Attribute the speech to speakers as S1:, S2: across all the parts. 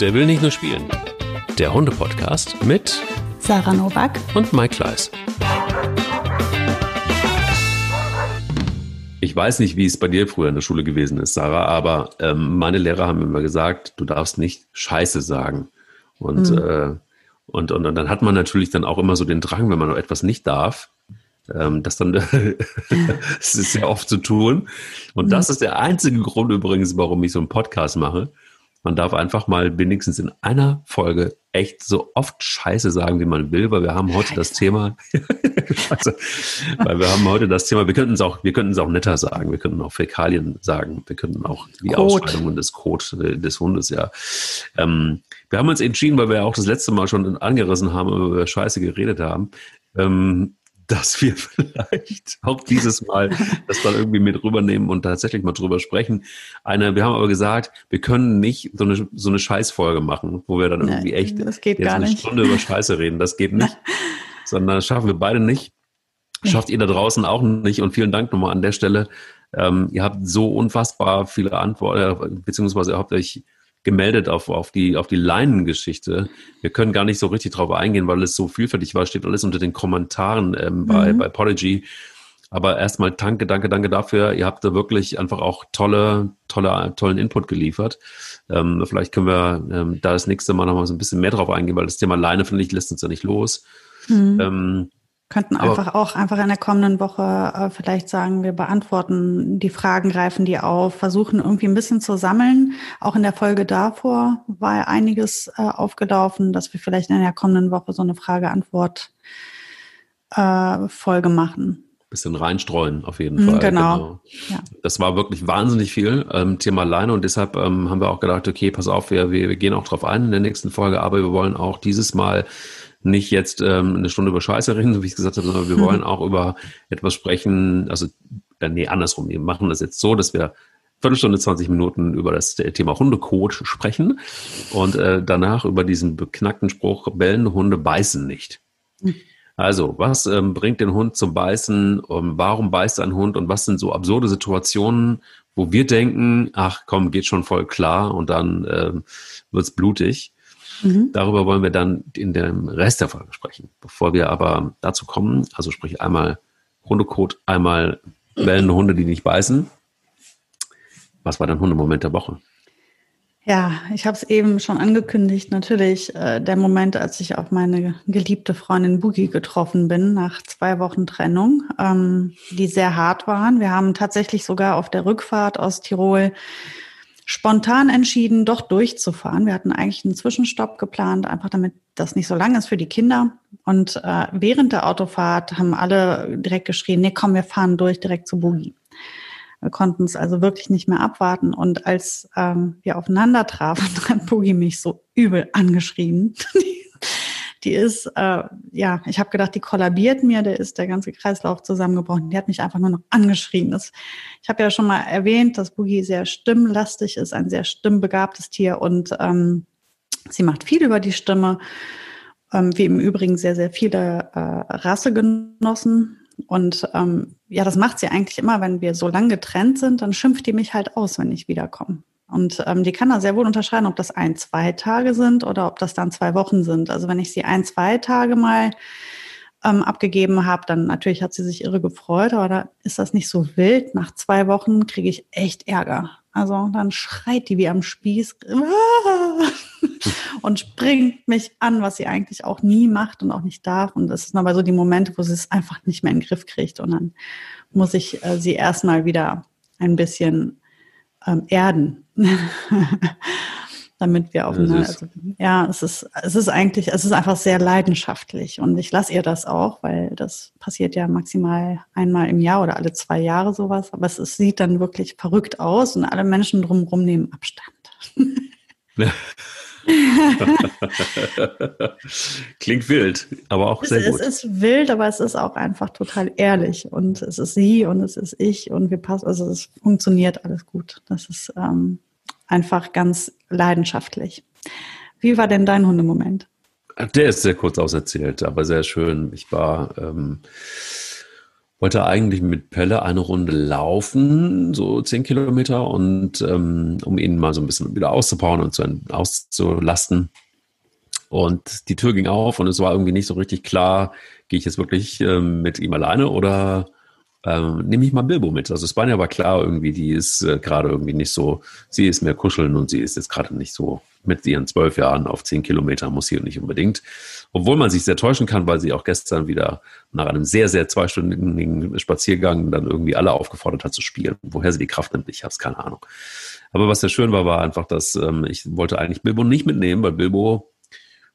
S1: Der will nicht nur spielen. Der Hunde-Podcast mit
S2: Sarah Novak
S1: und Mike Kleiss. Ich weiß nicht, wie es bei dir früher in der Schule gewesen ist, Sarah, aber ähm, meine Lehrer haben immer gesagt, du darfst nicht Scheiße sagen. Und, mhm. äh, und, und, und dann hat man natürlich dann auch immer so den Drang, wenn man etwas nicht darf, ähm, das dann, das ist sehr oft zu tun. Und mhm. das ist der einzige Grund übrigens, warum ich so einen Podcast mache. Man darf einfach mal wenigstens in einer Folge echt so oft Scheiße sagen, wie man will, weil wir haben heute das Thema, also, weil wir haben heute das Thema, wir könnten es auch, wir könnten es auch netter sagen, wir könnten auch Fäkalien sagen, wir könnten auch die Code. Ausscheidungen des Code äh, des Hundes, ja. Ähm, wir haben uns entschieden, weil wir ja auch das letzte Mal schon angerissen haben, über wir Scheiße geredet haben, ähm, dass wir vielleicht auch dieses Mal das dann irgendwie mit rübernehmen und tatsächlich mal drüber sprechen. Eine, wir haben aber gesagt, wir können nicht so eine, so eine Scheißfolge machen, wo wir dann irgendwie echt
S2: das geht jetzt eine
S1: nicht. Stunde über Scheiße reden. Das geht nicht. sondern das schaffen wir beide nicht. Schafft ihr da draußen auch nicht. Und vielen Dank nochmal an der Stelle. Ähm, ihr habt so unfassbar viele Antworten, beziehungsweise ihr habt euch gemeldet auf, auf die, auf die Leinengeschichte. Wir können gar nicht so richtig drauf eingehen, weil es so vielfältig war. Steht alles unter den Kommentaren ähm, bei, mhm. bei Podigy. Aber erstmal danke, danke, danke dafür. Ihr habt da wirklich einfach auch tolle, tolle, tollen Input geliefert. Ähm, vielleicht können wir ähm, da das nächste Mal nochmal so ein bisschen mehr drauf eingehen, weil das Thema Leine, finde ich, lässt uns ja nicht los.
S2: Mhm. Ähm, Könnten einfach auch einfach in der kommenden Woche äh, vielleicht sagen, wir beantworten die Fragen, greifen die auf, versuchen irgendwie ein bisschen zu sammeln. Auch in der Folge davor war einiges äh, aufgelaufen, dass wir vielleicht in der kommenden Woche so eine Frage-Antwort-Folge äh, machen.
S1: Bisschen reinstreuen, auf jeden mhm, Fall.
S2: Genau. genau.
S1: Ja. Das war wirklich wahnsinnig viel ähm, Thema Leine und deshalb ähm, haben wir auch gedacht, okay, pass auf, wir, wir, wir gehen auch drauf ein in der nächsten Folge, aber wir wollen auch dieses Mal nicht jetzt ähm, eine Stunde über Scheiße reden, so wie ich gesagt habe, sondern wir mhm. wollen auch über etwas sprechen, also äh, nee, andersrum. Wir machen das jetzt so, dass wir Viertelstunde, 20 Minuten über das Thema Hundekot sprechen und äh, danach über diesen beknackten Spruch, bellende Hunde beißen nicht. Mhm. Also, was ähm, bringt den Hund zum Beißen? Um, warum beißt ein Hund? Und was sind so absurde Situationen, wo wir denken, ach komm, geht schon voll klar und dann äh, wird's blutig. Mhm. Darüber wollen wir dann in dem Rest der Folge sprechen. Bevor wir aber dazu kommen, also sprich einmal Hundekot, einmal bellende Hunde, die nicht beißen. Was war dein Hundemoment der Woche?
S2: Ja, ich habe es eben schon angekündigt. Natürlich äh, der Moment, als ich auf meine geliebte Freundin Boogie getroffen bin nach zwei Wochen Trennung, ähm, die sehr hart waren. Wir haben tatsächlich sogar auf der Rückfahrt aus Tirol spontan entschieden, doch durchzufahren. Wir hatten eigentlich einen Zwischenstopp geplant, einfach damit das nicht so lang ist für die Kinder. Und äh, während der Autofahrt haben alle direkt geschrien, nee, komm, wir fahren durch direkt zu Boogie. Wir konnten es also wirklich nicht mehr abwarten. Und als ähm, wir aufeinander trafen, hat Boogie mich so übel angeschrien. Die ist, äh, ja, ich habe gedacht, die kollabiert mir, der ist der ganze Kreislauf zusammengebrochen. Die hat mich einfach nur noch angeschrien. Das, ich habe ja schon mal erwähnt, dass Boogie sehr stimmlastig ist, ein sehr stimmbegabtes Tier und ähm, sie macht viel über die Stimme, ähm, wie im Übrigen sehr, sehr viele äh, Rassegenossen. Und ähm, ja, das macht sie eigentlich immer, wenn wir so lang getrennt sind, dann schimpft die mich halt aus, wenn ich wiederkomme. Und ähm, die kann da sehr wohl unterscheiden, ob das ein, zwei Tage sind oder ob das dann zwei Wochen sind. Also wenn ich sie ein, zwei Tage mal ähm, abgegeben habe, dann natürlich hat sie sich irre gefreut, aber da ist das nicht so wild. Nach zwei Wochen kriege ich echt Ärger. Also dann schreit die wie am Spieß und springt mich an, was sie eigentlich auch nie macht und auch nicht darf. Und das sind aber so die Momente, wo sie es einfach nicht mehr in den Griff kriegt. Und dann muss ich äh, sie erstmal wieder ein bisschen ähm, erden. damit wir aufeinander, also, ja, es ist, es ist eigentlich, es ist einfach sehr leidenschaftlich und ich lasse ihr das auch, weil das passiert ja maximal einmal im Jahr oder alle zwei Jahre sowas, aber es, es sieht dann wirklich verrückt aus und alle Menschen drumherum nehmen Abstand.
S1: Klingt wild, aber auch sehr
S2: es,
S1: gut.
S2: Es ist wild, aber es ist auch einfach total ehrlich. Und es ist sie und es ist ich und wir passen, also es funktioniert alles gut. Das ist ähm, einfach ganz leidenschaftlich. Wie war denn dein Hundemoment?
S1: Der ist sehr kurz auserzählt, aber sehr schön. Ich war ähm, wollte eigentlich mit Pelle eine Runde laufen, so zehn Kilometer, und ähm, um ihn mal so ein bisschen wieder auszubauen und zu, auszulasten. Und die Tür ging auf und es war irgendwie nicht so richtig klar, gehe ich jetzt wirklich ähm, mit ihm alleine oder ähm, nehme ich mal Bilbo mit. Also Spanja war klar irgendwie, die ist äh, gerade irgendwie nicht so, sie ist mehr kuscheln und sie ist jetzt gerade nicht so mit ihren zwölf Jahren auf zehn Kilometer, muss sie nicht unbedingt. Obwohl man sich sehr täuschen kann, weil sie auch gestern wieder nach einem sehr, sehr zweistündigen Spaziergang dann irgendwie alle aufgefordert hat zu spielen. Woher sie die Kraft nimmt, ich habe es keine Ahnung. Aber was sehr schön war, war einfach, dass ähm, ich wollte eigentlich Bilbo nicht mitnehmen, weil Bilbo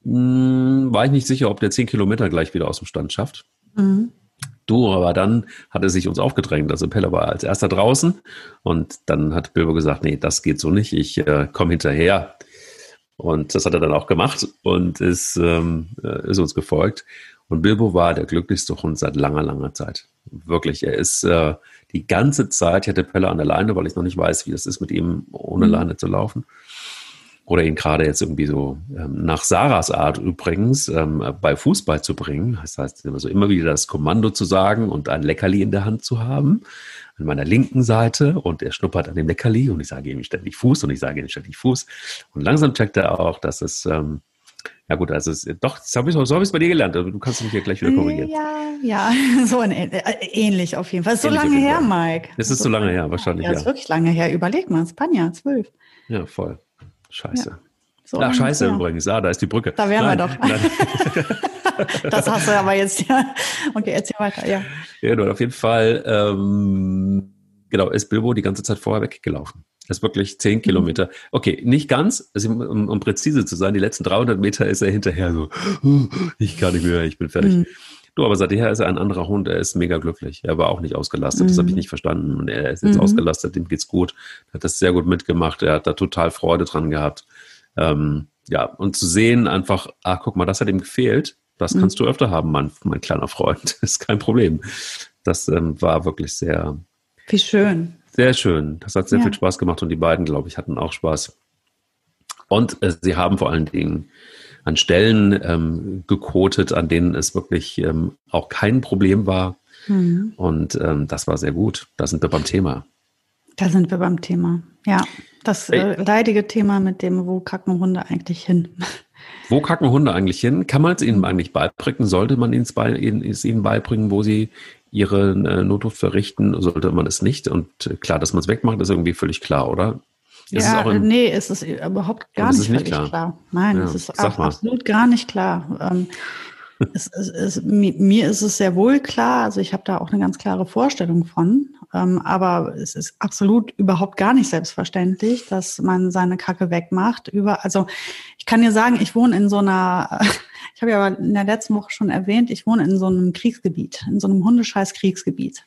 S1: mh, hm, war ich nicht sicher, ob der zehn Kilometer gleich wieder aus dem Stand schafft. Mhm. Du, aber dann hat er sich uns aufgedrängt. Also Pelle war als erster draußen und dann hat Bilbo gesagt, nee, das geht so nicht, ich äh, komme hinterher. Und das hat er dann auch gemacht und ist, ähm, äh, ist uns gefolgt. Und Bilbo war der glücklichste Hund seit langer, langer Zeit. Wirklich, er ist äh, die ganze Zeit, ich hatte Pelle an der Leine, weil ich noch nicht weiß, wie das ist, mit ihm ohne mhm. Leine zu laufen oder ihn gerade jetzt irgendwie so ähm, nach Sarahs Art übrigens ähm, bei Fußball zu bringen. Das heißt, also immer wieder das Kommando zu sagen und ein Leckerli in der Hand zu haben an meiner linken Seite und er schnuppert an dem Leckerli und ich sage ihm ständig Fuß und ich sage ihm ständig Fuß und langsam checkt er auch, dass es ähm, ja gut, also es, doch, das hab ich, so habe ich es bei dir gelernt. Du kannst mich ja gleich wieder korrigieren.
S2: Ja, ja, so ein, äh, ähnlich auf jeden Fall. ist so lange her, Mike.
S1: Es ist so lange her, wahrscheinlich. Ja,
S2: es ist wirklich lange her. Überleg mal, Spanja, zwölf.
S1: Ja, voll. Scheiße. Ja. So Ach, scheiße ja. übrigens. Ah, da ist die Brücke.
S2: Da wären Nein. wir doch. das hast du aber jetzt, ja. Okay, erzähl weiter, ja.
S1: Ja, nur auf jeden Fall, ähm, genau, ist Bilbo die ganze Zeit vorher weggelaufen. Das ist wirklich zehn Kilometer. Okay, nicht ganz, also um, um, präzise zu sein, die letzten 300 Meter ist er hinterher so, ich kann nicht mehr, ich bin fertig. Mhm. Du, aber seither ist er ein anderer Hund, er ist mega glücklich. Er war auch nicht ausgelastet, mhm. das habe ich nicht verstanden. Und er ist jetzt mhm. ausgelastet, dem geht's gut. Er hat das sehr gut mitgemacht, er hat da total Freude dran gehabt. Ähm, ja, und zu sehen einfach, ah, guck mal, das hat ihm gefehlt. Das mhm. kannst du öfter haben, mein, mein kleiner Freund. Das ist kein Problem. Das ähm, war wirklich sehr.
S2: Wie schön.
S1: Sehr schön. Das hat sehr ja. viel Spaß gemacht und die beiden, glaube ich, hatten auch Spaß. Und äh, sie haben vor allen Dingen an Stellen ähm, gekotet, an denen es wirklich ähm, auch kein Problem war. Mhm. Und ähm, das war sehr gut. Da sind wir beim Thema.
S2: Da sind wir beim Thema. Ja, das äh, leidige Thema mit dem, wo kacken Hunde eigentlich hin?
S1: Wo kacken Hunde eigentlich hin? Kann man es ihnen eigentlich beibringen? Sollte man es ihnen beibringen, wo sie ihre äh, Notdurft verrichten? Sollte man es nicht? Und äh, klar, dass man es wegmacht, ist irgendwie völlig klar, oder?
S2: Ist ja, es nee, es ist überhaupt gar nicht, nicht klar. klar. Nein, ja, es ist absolut gar nicht klar. Ähm, es, es, es, mir ist es sehr wohl klar, also ich habe da auch eine ganz klare Vorstellung von, ähm, aber es ist absolut überhaupt gar nicht selbstverständlich, dass man seine Kacke wegmacht. Über, also ich kann dir sagen, ich wohne in so einer, ich habe ja in der letzten Woche schon erwähnt, ich wohne in so einem Kriegsgebiet, in so einem hundescheiß Kriegsgebiet.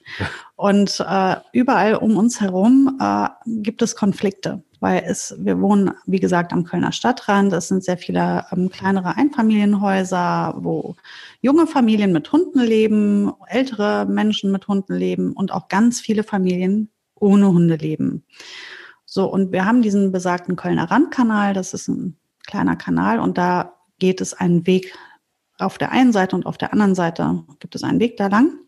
S2: Und äh, überall um uns herum äh, gibt es Konflikte weil es, wir wohnen, wie gesagt, am Kölner Stadtrand. Es sind sehr viele ähm, kleinere Einfamilienhäuser, wo junge Familien mit Hunden leben, ältere Menschen mit Hunden leben und auch ganz viele Familien ohne Hunde leben. So, und wir haben diesen besagten Kölner Randkanal, das ist ein kleiner Kanal und da geht es einen Weg auf der einen Seite und auf der anderen Seite gibt es einen Weg da lang.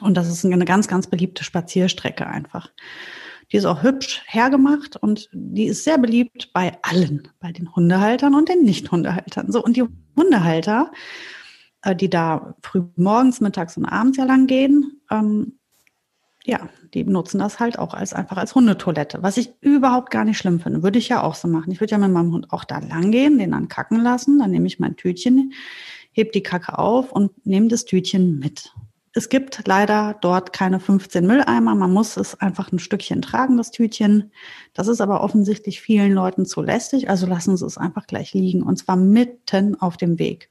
S2: Und das ist eine ganz, ganz beliebte Spazierstrecke einfach. Die ist auch hübsch hergemacht und die ist sehr beliebt bei allen, bei den Hundehaltern und den Nicht-Hundehaltern. So, und die Hundehalter, äh, die da früh morgens, mittags und abends ja lang gehen, ähm, ja, die nutzen das halt auch als einfach als Hundetoilette, was ich überhaupt gar nicht schlimm finde. Würde ich ja auch so machen. Ich würde ja mit meinem Hund auch da lang gehen, den dann kacken lassen, dann nehme ich mein Tütchen, heb die Kacke auf und nehme das Tütchen mit. Es gibt leider dort keine 15 Mülleimer. Man muss es einfach ein Stückchen tragen, das Tütchen. Das ist aber offensichtlich vielen Leuten zu lästig. Also lassen Sie es einfach gleich liegen und zwar mitten auf dem Weg.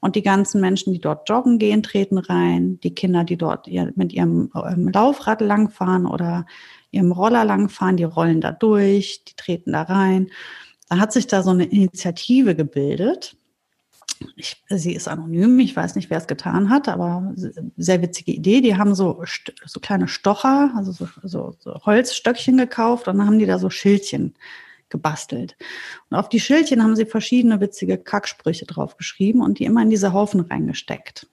S2: Und die ganzen Menschen, die dort joggen gehen, treten rein. Die Kinder, die dort mit ihrem ähm, Laufrad langfahren oder ihrem Roller langfahren, die rollen da durch, die treten da rein. Da hat sich da so eine Initiative gebildet ich, sie ist anonym, ich weiß nicht, wer es getan hat, aber sehr witzige Idee. Die haben so, so kleine Stocher, also so, so, so Holzstöckchen gekauft und dann haben die da so Schildchen gebastelt. Und auf die Schildchen haben sie verschiedene witzige Kacksprüche draufgeschrieben und die immer in diese Haufen reingesteckt.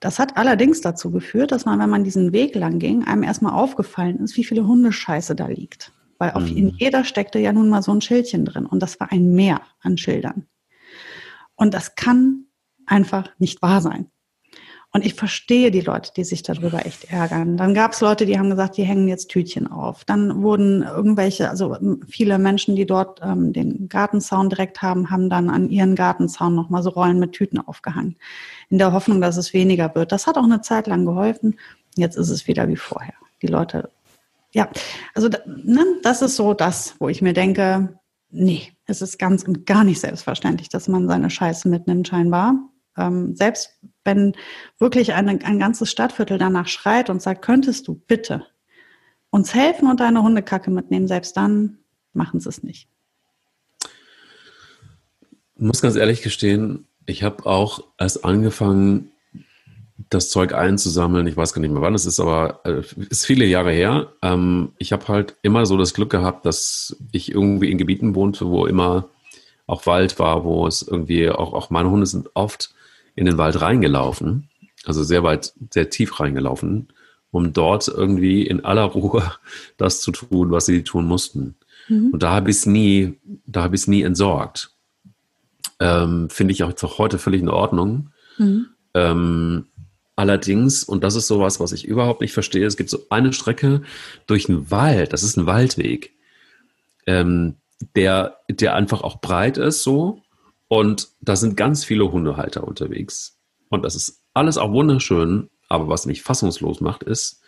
S2: Das hat allerdings dazu geführt, dass man, wenn man diesen Weg lang ging, einem erstmal aufgefallen ist, wie viele Hundescheiße da liegt. Weil auf mhm. in jeder steckte ja nun mal so ein Schildchen drin und das war ein Meer an Schildern. Und das kann einfach nicht wahr sein. Und ich verstehe die Leute, die sich darüber echt ärgern. Dann gab es Leute, die haben gesagt, die hängen jetzt Tütchen auf. Dann wurden irgendwelche, also viele Menschen, die dort ähm, den Gartenzaun direkt haben, haben dann an ihren Gartenzaun nochmal so Rollen mit Tüten aufgehangen. In der Hoffnung, dass es weniger wird. Das hat auch eine Zeit lang geholfen. Jetzt ist es wieder wie vorher. Die Leute, ja, also ne, das ist so das, wo ich mir denke, nee, es ist ganz und gar nicht selbstverständlich, dass man seine Scheiße mitnimmt, scheinbar. Ähm, selbst wenn wirklich eine, ein ganzes Stadtviertel danach schreit und sagt, könntest du bitte uns helfen und deine Hundekacke mitnehmen, selbst dann machen sie es nicht.
S1: Ich muss ganz ehrlich gestehen, ich habe auch erst angefangen, das Zeug einzusammeln. Ich weiß gar nicht mehr wann es ist, aber äh, ist viele Jahre her. Ähm, ich habe halt immer so das Glück gehabt, dass ich irgendwie in Gebieten wohnte, wo immer auch Wald war, wo es irgendwie auch, auch meine Hunde sind oft in den Wald reingelaufen, also sehr weit, sehr tief reingelaufen, um dort irgendwie in aller Ruhe das zu tun, was sie tun mussten. Mhm. Und da habe ich es nie, da habe ich es nie entsorgt. Ähm, Finde ich auch heute völlig in Ordnung. Mhm. Ähm, allerdings, und das ist sowas, was ich überhaupt nicht verstehe, es gibt so eine Strecke durch einen Wald, das ist ein Waldweg, ähm, der, der einfach auch breit ist so und da sind ganz viele Hundehalter unterwegs. Und das ist alles auch wunderschön. Aber was mich fassungslos macht, ist,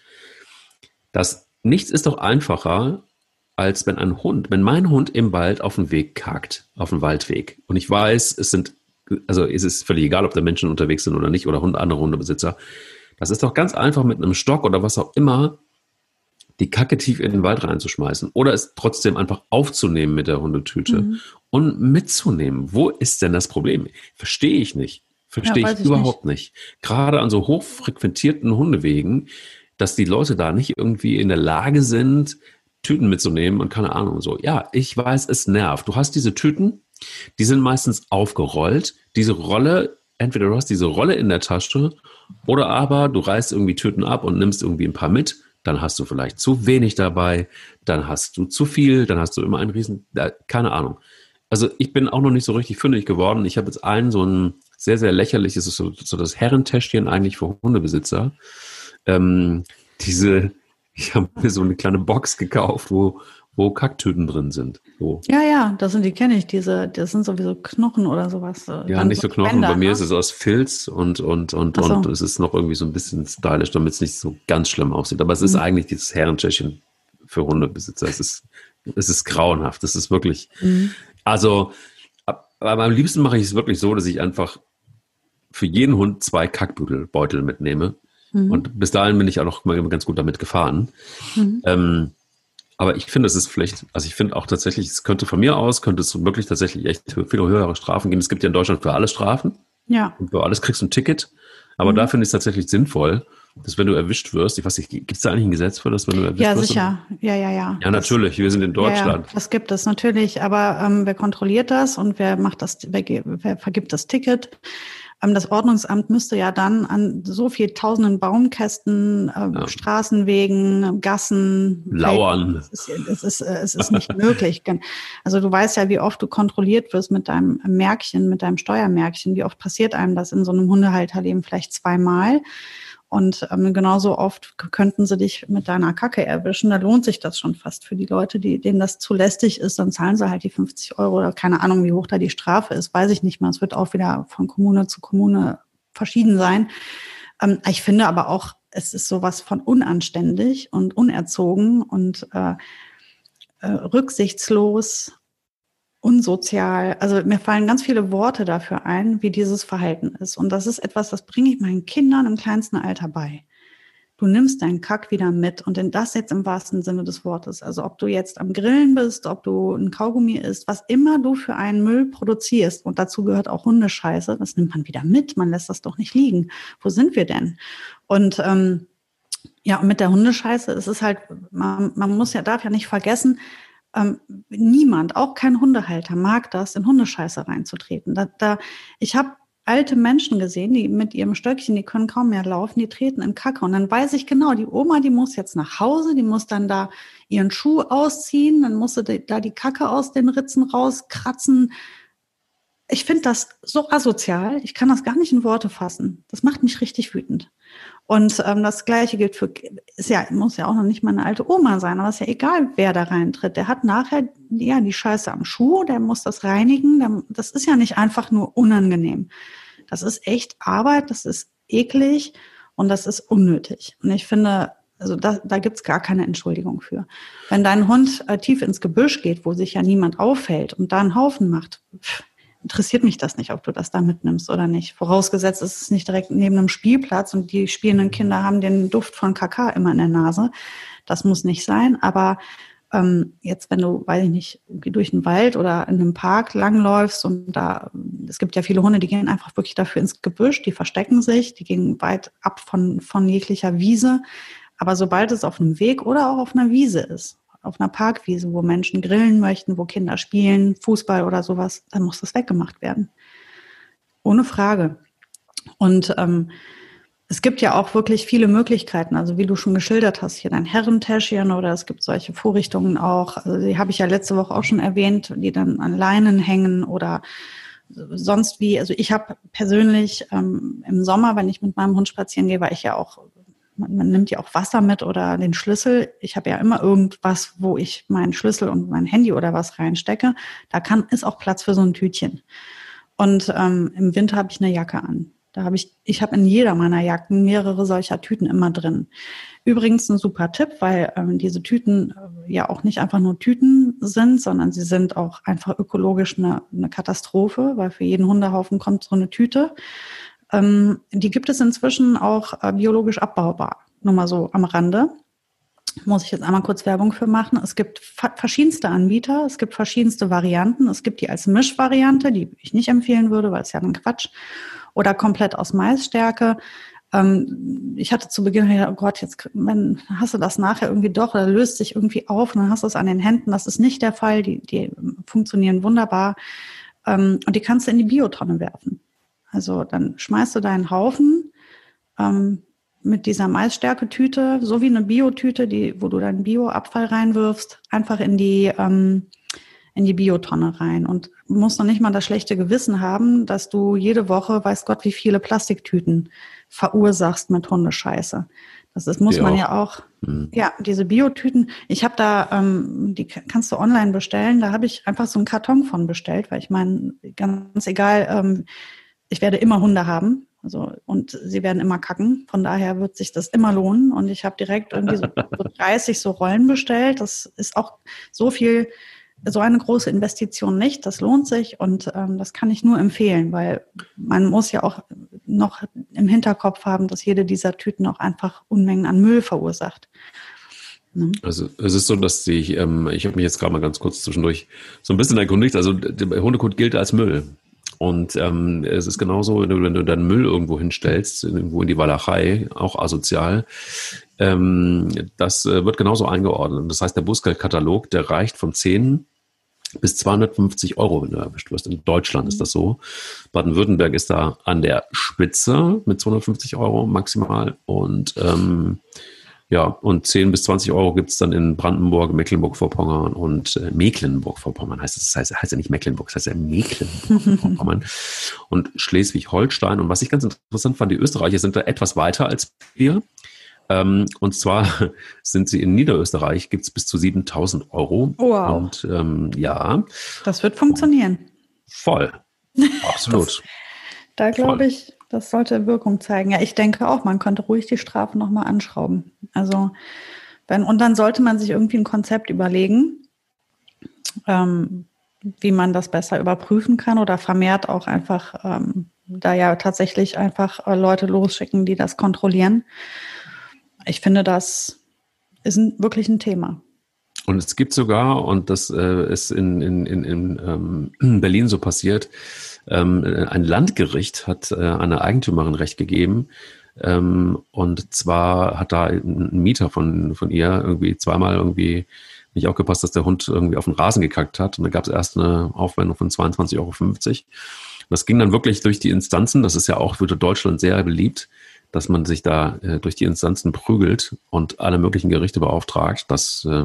S1: dass nichts ist doch einfacher, als wenn ein Hund, wenn mein Hund im Wald auf den Weg kackt, auf den Waldweg. Und ich weiß, es sind, also es ist völlig egal, ob da Menschen unterwegs sind oder nicht oder Hund, andere Hundebesitzer. Das ist doch ganz einfach mit einem Stock oder was auch immer die Kacke tief in den Wald reinzuschmeißen oder es trotzdem einfach aufzunehmen mit der Hundetüte mhm. und mitzunehmen. Wo ist denn das Problem? Verstehe ich nicht. Verstehe ja, ich, ich, überhaupt nicht. nicht. Gerade an so hochfrequentierten Hundewegen, dass die Leute da nicht irgendwie in der Lage sind, Tüten mitzunehmen und keine Ahnung so. Ja, ich weiß, es nervt. Du hast diese Tüten, die sind meistens aufgerollt. Diese Rolle, entweder du hast diese Rolle in der Tasche oder aber du reißt irgendwie Tüten ab und nimmst irgendwie ein paar mit dann hast du vielleicht zu wenig dabei, dann hast du zu viel, dann hast du immer einen riesen, keine Ahnung. Also ich bin auch noch nicht so richtig fündig geworden. Ich habe jetzt einen so ein sehr, sehr lächerliches, so, so das Herrentäschchen eigentlich für Hundebesitzer. Ähm, diese, ich habe mir so eine kleine Box gekauft, wo wo Kacktüten drin sind. So.
S2: Ja, ja, das sind die kenne ich, diese, das sind sowieso Knochen oder sowas.
S1: Äh, ja, nicht so Knochen, Bänder, bei mir ne? ist es aus Filz und, und, und, so. und es ist noch irgendwie so ein bisschen stylisch, damit es nicht so ganz schlimm aussieht. Aber es ist mhm. eigentlich dieses Herrentäschchen für Hundebesitzer. Es ist, es ist grauenhaft. Es ist wirklich, mhm. also, aber am liebsten mache ich es wirklich so, dass ich einfach für jeden Hund zwei Kackbeutel mitnehme. Mhm. Und bis dahin bin ich auch noch mal ganz gut damit gefahren. Mhm. Ähm, aber ich finde, es ist vielleicht, also ich finde auch tatsächlich, es könnte von mir aus, könnte es wirklich tatsächlich echt viel höhere Strafen geben. Es gibt ja in Deutschland für alles Strafen.
S2: Ja.
S1: Und für alles kriegst du ein Ticket. Aber mhm. da finde ich es tatsächlich sinnvoll, dass wenn du erwischt wirst, ich weiß nicht, gibt es da eigentlich ein Gesetz für das, wenn du erwischt
S2: ja,
S1: wirst?
S2: Ja, sicher. Ja, ja, ja.
S1: Ja, natürlich. Wir sind in Deutschland.
S2: Ja, das gibt es natürlich. Aber ähm, wer kontrolliert das und wer macht das, wer, wer vergibt das Ticket? Ähm, das Ordnungsamt müsste ja dann an so viel tausenden Baumkästen, äh, ja. Straßenwegen, Gassen
S1: lauern.
S2: Es ist, es ist, äh, es ist nicht möglich. Also du weißt ja, wie oft du kontrolliert wirst mit deinem Märkchen, mit deinem Steuermärkchen. Wie oft passiert einem das in so einem Hundehalterleben? Vielleicht zweimal. Und ähm, genauso oft könnten sie dich mit deiner Kacke erwischen. Da lohnt sich das schon fast für die Leute, die, denen das zu lästig ist. Dann zahlen sie halt die 50 Euro oder keine Ahnung, wie hoch da die Strafe ist. Weiß ich nicht mehr. Es wird auch wieder von Kommune zu Kommune verschieden sein. Ähm, ich finde aber auch, es ist sowas von unanständig und unerzogen und äh, äh, rücksichtslos unsozial. Also mir fallen ganz viele Worte dafür ein, wie dieses Verhalten ist. Und das ist etwas, das bringe ich meinen Kindern im kleinsten Alter bei. Du nimmst deinen Kack wieder mit und in das jetzt im wahrsten Sinne des Wortes. Also ob du jetzt am Grillen bist, ob du ein Kaugummi isst, was immer du für einen Müll produzierst und dazu gehört auch Hundescheiße, das nimmt man wieder mit. Man lässt das doch nicht liegen. Wo sind wir denn? Und ähm, ja, und mit der Hundescheiße ist es halt, man, man muss ja, darf ja nicht vergessen, ähm, niemand, auch kein Hundehalter, mag das, in Hundescheiße reinzutreten. Da, da, ich habe alte Menschen gesehen, die mit ihrem Stöckchen, die können kaum mehr laufen, die treten in Kacke. Und dann weiß ich genau, die Oma, die muss jetzt nach Hause, die muss dann da ihren Schuh ausziehen, dann muss sie da die Kacke aus den Ritzen rauskratzen. Ich finde das so asozial, ich kann das gar nicht in Worte fassen. Das macht mich richtig wütend. Und ähm, das Gleiche gilt für, ist ja, muss ja auch noch nicht mal eine alte Oma sein, aber ist ja egal, wer da reintritt. Der hat nachher ja die Scheiße am Schuh, der muss das reinigen. Der, das ist ja nicht einfach nur unangenehm. Das ist echt Arbeit, das ist eklig und das ist unnötig. Und ich finde, also da, da gibt's gar keine Entschuldigung für. Wenn dein Hund äh, tief ins Gebüsch geht, wo sich ja niemand auffällt und da einen Haufen macht, pff, interessiert mich das nicht, ob du das da mitnimmst oder nicht. Vorausgesetzt ist es nicht direkt neben einem Spielplatz und die spielenden Kinder haben den Duft von Kakao immer in der Nase. Das muss nicht sein. Aber ähm, jetzt, wenn du, weiß ich nicht, durch den Wald oder in einem Park langläufst und da, es gibt ja viele Hunde, die gehen einfach wirklich dafür ins Gebüsch, die verstecken sich, die gehen weit ab von, von jeglicher Wiese. Aber sobald es auf einem Weg oder auch auf einer Wiese ist, auf einer Parkwiese, wo Menschen grillen möchten, wo Kinder spielen, Fußball oder sowas, dann muss das weggemacht werden. Ohne Frage. Und ähm, es gibt ja auch wirklich viele Möglichkeiten, also wie du schon geschildert hast, hier dein Herrentäschchen oder es gibt solche Vorrichtungen auch, also die habe ich ja letzte Woche auch schon erwähnt, die dann an Leinen hängen oder sonst wie. Also ich habe persönlich ähm, im Sommer, wenn ich mit meinem Hund spazieren gehe, weil ich ja auch man, man nimmt ja auch Wasser mit oder den Schlüssel. Ich habe ja immer irgendwas, wo ich meinen Schlüssel und mein Handy oder was reinstecke. Da kann ist auch Platz für so ein Tütchen. Und ähm, im Winter habe ich eine Jacke an. Da habe ich, ich habe in jeder meiner Jacken mehrere solcher Tüten immer drin. Übrigens ein super Tipp, weil ähm, diese Tüten äh, ja auch nicht einfach nur Tüten sind, sondern sie sind auch einfach ökologisch eine, eine Katastrophe, weil für jeden Hundehaufen kommt so eine Tüte. Ähm, die gibt es inzwischen auch äh, biologisch abbaubar. Nur mal so am Rande. Muss ich jetzt einmal kurz Werbung für machen. Es gibt verschiedenste Anbieter, es gibt verschiedenste Varianten. Es gibt die als Mischvariante, die ich nicht empfehlen würde, weil es ja ein Quatsch. Oder komplett aus Maisstärke. Ähm, ich hatte zu Beginn, oh Gott, jetzt wenn, hast du das nachher irgendwie doch oder löst sich irgendwie auf und dann hast du es an den Händen. Das ist nicht der Fall. Die, die funktionieren wunderbar. Ähm, und die kannst du in die Biotonne werfen. Also dann schmeißt du deinen Haufen ähm, mit dieser Maisstärketüte, so wie eine Biotüte, die, wo du deinen Bioabfall reinwirfst, einfach in die, ähm, in die Biotonne rein. Und musst noch nicht mal das schlechte Gewissen haben, dass du jede Woche, weiß Gott, wie viele Plastiktüten verursachst mit Hundescheiße. Das ist, muss die man auch. ja auch. Mhm. Ja, diese Biotüten. Ich habe da, ähm, die kannst du online bestellen. Da habe ich einfach so einen Karton von bestellt, weil ich meine, ganz egal, ähm, ich werde immer Hunde haben. Also, und sie werden immer kacken. Von daher wird sich das immer lohnen. Und ich habe direkt irgendwie so, so 30 so Rollen bestellt. Das ist auch so viel, so eine große Investition nicht. Das lohnt sich und ähm, das kann ich nur empfehlen, weil man muss ja auch noch im Hinterkopf haben, dass jede dieser Tüten auch einfach Unmengen an Müll verursacht.
S1: Ne? Also es ist so, dass ich, ähm, ich habe mich jetzt gerade mal ganz kurz zwischendurch so ein bisschen erkundigt. Also der Hundekot gilt als Müll. Und ähm, es ist genauso, wenn du, wenn du deinen Müll irgendwo hinstellst, irgendwo in die Walachei, auch asozial, ähm, das äh, wird genauso eingeordnet. Das heißt, der Bußgeldkatalog, der reicht von 10 bis 250 Euro, wenn du erwischt wirst. In Deutschland mhm. ist das so. Baden-Württemberg ist da an der Spitze mit 250 Euro maximal. Und ähm, ja, und 10 bis 20 Euro gibt's dann in Brandenburg, Mecklenburg-Vorpommern und äh, Mecklenburg-Vorpommern heißt es. Das heißt, heißt ja nicht Mecklenburg, das heißt ja Mecklenburg-Vorpommern und Schleswig-Holstein. Und was ich ganz interessant fand, die Österreicher sind da etwas weiter als wir. Ähm, und zwar sind sie in Niederösterreich, gibt's bis zu 7000 Euro.
S2: Wow.
S1: Und ähm, ja.
S2: Das wird funktionieren.
S1: Voll. Absolut. das,
S2: da glaube ich, das sollte Wirkung zeigen. Ja, ich denke auch, man könnte ruhig die Strafe nochmal anschrauben. Also, wenn, und dann sollte man sich irgendwie ein Konzept überlegen, ähm, wie man das besser überprüfen kann oder vermehrt auch einfach ähm, da ja tatsächlich einfach äh, Leute losschicken, die das kontrollieren. Ich finde, das ist ein, wirklich ein Thema.
S1: Und es gibt sogar, und das äh, ist in, in, in, in ähm, Berlin so passiert, ähm, ein Landgericht hat äh, einer Eigentümerin Recht gegeben. Ähm, und zwar hat da ein Mieter von, von ihr irgendwie zweimal irgendwie nicht aufgepasst, dass der Hund irgendwie auf den Rasen gekackt hat. Und da gab es erst eine Aufwendung von 22,50 Euro. Das ging dann wirklich durch die Instanzen. Das ist ja auch für Deutschland sehr beliebt, dass man sich da äh, durch die Instanzen prügelt und alle möglichen Gerichte beauftragt. Das äh,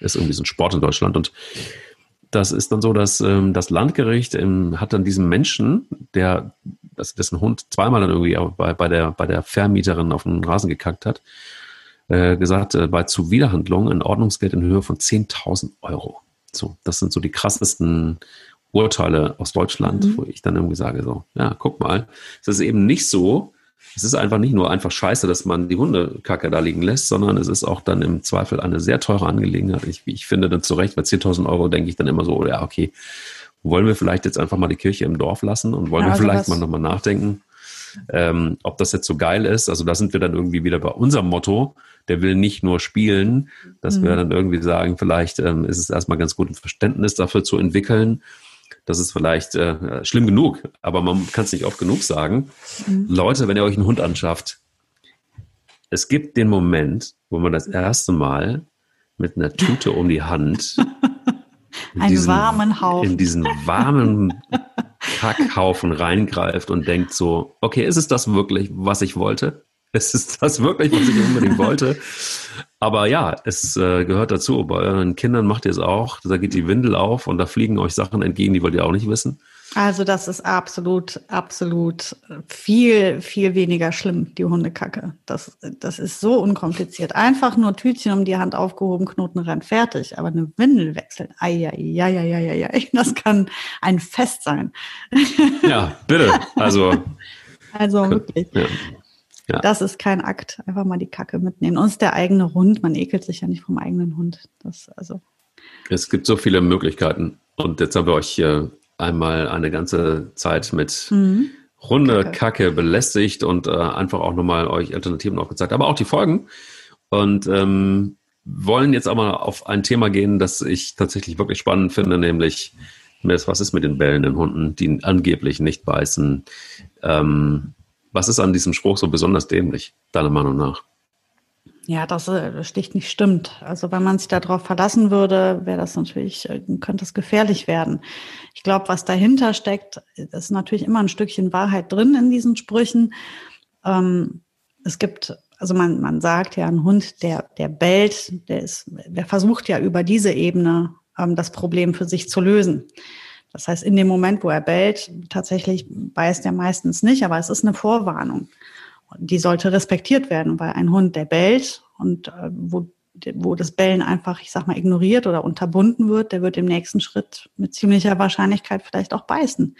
S1: ist irgendwie so ein Sport in Deutschland. Und das ist dann so, dass ähm, das Landgericht ähm, hat dann diesen Menschen, der das, dessen Hund zweimal dann irgendwie bei, bei, der, bei der Vermieterin auf den Rasen gekackt hat, äh, gesagt, äh, bei Zuwiderhandlung ein Ordnungsgeld in Höhe von 10.000 Euro. So, das sind so die krassesten Urteile aus Deutschland, mhm. wo ich dann irgendwie sage, so, ja, guck mal, es ist eben nicht so, es ist einfach nicht nur einfach scheiße, dass man die Hundekacke da liegen lässt, sondern es ist auch dann im Zweifel eine sehr teure Angelegenheit. Ich, ich finde dann zu Recht, bei 10.000 Euro denke ich dann immer so, ja, okay, wollen wir vielleicht jetzt einfach mal die Kirche im Dorf lassen und wollen ja, wir vielleicht mal nochmal nachdenken, ähm, ob das jetzt so geil ist. Also da sind wir dann irgendwie wieder bei unserem Motto, der will nicht nur spielen, dass mhm. wir dann irgendwie sagen, vielleicht ähm, ist es erstmal ganz gut, ein Verständnis dafür zu entwickeln das ist vielleicht äh, schlimm genug, aber man kann es nicht oft genug sagen. Mhm. Leute, wenn ihr euch einen Hund anschafft, es gibt den Moment, wo man das erste Mal mit einer Tüte um die Hand
S2: in diesen, warmen Haufen.
S1: in diesen warmen Kackhaufen reingreift und denkt so, okay, ist es das wirklich, was ich wollte? Ist es das wirklich, was ich unbedingt wollte? Aber ja, es äh, gehört dazu. Bei euren Kindern macht ihr es auch. Da geht die Windel auf und da fliegen euch Sachen entgegen, die wollt ihr auch nicht wissen.
S2: Also das ist absolut, absolut viel, viel weniger schlimm, die Hundekacke. Das, das ist so unkompliziert. Einfach nur Tütchen um die Hand aufgehoben, Knoten rein, fertig. Aber eine Windel wechseln, ai, ai, ai, ai, ai, das kann ein Fest sein.
S1: Ja, bitte. Also,
S2: also wirklich. Ja. Ja. Das ist kein Akt. Einfach mal die Kacke mitnehmen. Und der eigene Hund. Man ekelt sich ja nicht vom eigenen Hund. Das, also.
S1: Es gibt so viele Möglichkeiten. Und jetzt haben wir euch hier einmal eine ganze Zeit mit mhm. Hunde, Kacke belästigt und äh, einfach auch nochmal euch Alternativen aufgezeigt. Aber auch die Folgen. Und ähm, wollen jetzt aber auf ein Thema gehen, das ich tatsächlich wirklich spannend finde, nämlich was ist mit den bellenden Hunden, die angeblich nicht beißen? Ähm, was ist an diesem Spruch so besonders dämlich, deiner Meinung nach?
S2: Ja, das äh, sticht nicht stimmt. Also wenn man sich darauf verlassen würde, wäre das natürlich, äh, könnte es gefährlich werden. Ich glaube, was dahinter steckt, ist natürlich immer ein Stückchen Wahrheit drin in diesen Sprüchen. Ähm, es gibt, also man, man sagt ja, ein Hund, der, der bellt, der ist, der versucht ja über diese Ebene ähm, das Problem für sich zu lösen. Das heißt, in dem Moment, wo er bellt, tatsächlich beißt er meistens nicht, aber es ist eine Vorwarnung. Die sollte respektiert werden, weil ein Hund, der bellt und äh, wo, wo das Bellen einfach, ich sag mal, ignoriert oder unterbunden wird, der wird im nächsten Schritt mit ziemlicher Wahrscheinlichkeit vielleicht auch beißen.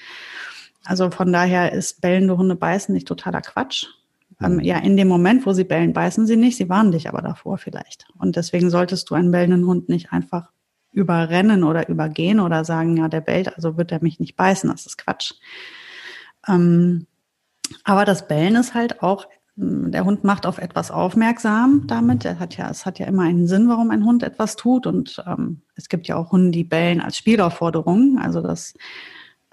S2: Also von daher ist bellende Hunde beißen nicht totaler Quatsch. Ähm, ja, in dem Moment, wo sie bellen, beißen sie nicht, sie warnen dich aber davor vielleicht. Und deswegen solltest du einen bellenden Hund nicht einfach überrennen oder übergehen oder sagen, ja, der bellt, also wird er mich nicht beißen. Das ist Quatsch. Ähm, aber das Bellen ist halt auch, der Hund macht auf etwas aufmerksam damit. Er hat ja, es hat ja immer einen Sinn, warum ein Hund etwas tut. Und ähm, es gibt ja auch Hunde, die bellen als Spielaufforderung. Also das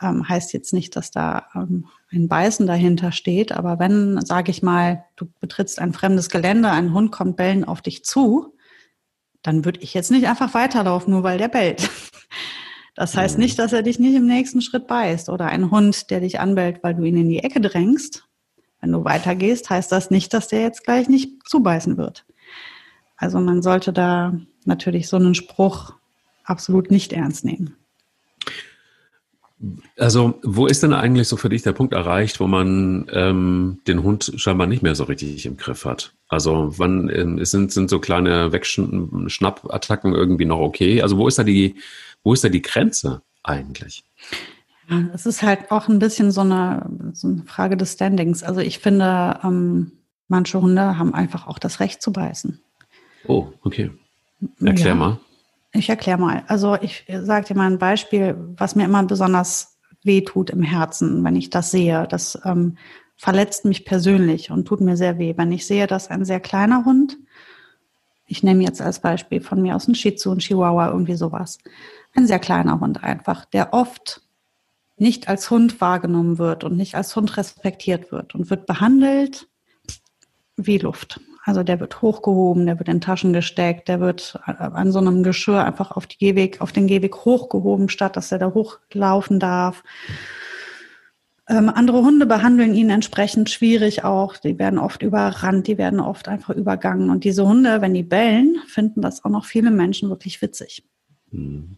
S2: ähm, heißt jetzt nicht, dass da ähm, ein Beißen dahinter steht. Aber wenn, sage ich mal, du betrittst ein fremdes Gelände, ein Hund kommt bellen auf dich zu, dann würde ich jetzt nicht einfach weiterlaufen, nur weil der bellt. Das heißt nicht, dass er dich nicht im nächsten Schritt beißt. Oder ein Hund, der dich anbellt, weil du ihn in die Ecke drängst. Wenn du weitergehst, heißt das nicht, dass der jetzt gleich nicht zubeißen wird. Also man sollte da natürlich so einen Spruch absolut nicht ernst nehmen.
S1: Also, wo ist denn eigentlich so für dich der Punkt erreicht, wo man ähm, den Hund scheinbar nicht mehr so richtig im Griff hat? Also, wann ähm, sind, sind so kleine Wegschnappattacken irgendwie noch okay? Also, wo ist da die, wo ist da die Grenze eigentlich?
S2: Ja, es ist halt auch ein bisschen so eine, so eine Frage des Standings. Also, ich finde, ähm, manche Hunde haben einfach auch das Recht zu beißen.
S1: Oh, okay. Erklär ja. mal.
S2: Ich erkläre mal. Also ich sage dir mal ein Beispiel, was mir immer besonders weh tut im Herzen, wenn ich das sehe. Das ähm, verletzt mich persönlich und tut mir sehr weh. Wenn ich sehe, dass ein sehr kleiner Hund, ich nehme jetzt als Beispiel von mir aus ein Shih Tzu, ein Chihuahua, irgendwie sowas, ein sehr kleiner Hund einfach, der oft nicht als Hund wahrgenommen wird und nicht als Hund respektiert wird und wird behandelt wie Luft. Also der wird hochgehoben, der wird in Taschen gesteckt, der wird äh, an so einem Geschirr einfach auf, Gehweg, auf den Gehweg hochgehoben, statt dass er da hochlaufen darf. Ähm, andere Hunde behandeln ihn entsprechend schwierig auch. Die werden oft überrannt, die werden oft einfach übergangen. Und diese Hunde, wenn die bellen, finden das auch noch viele Menschen wirklich witzig. Mhm.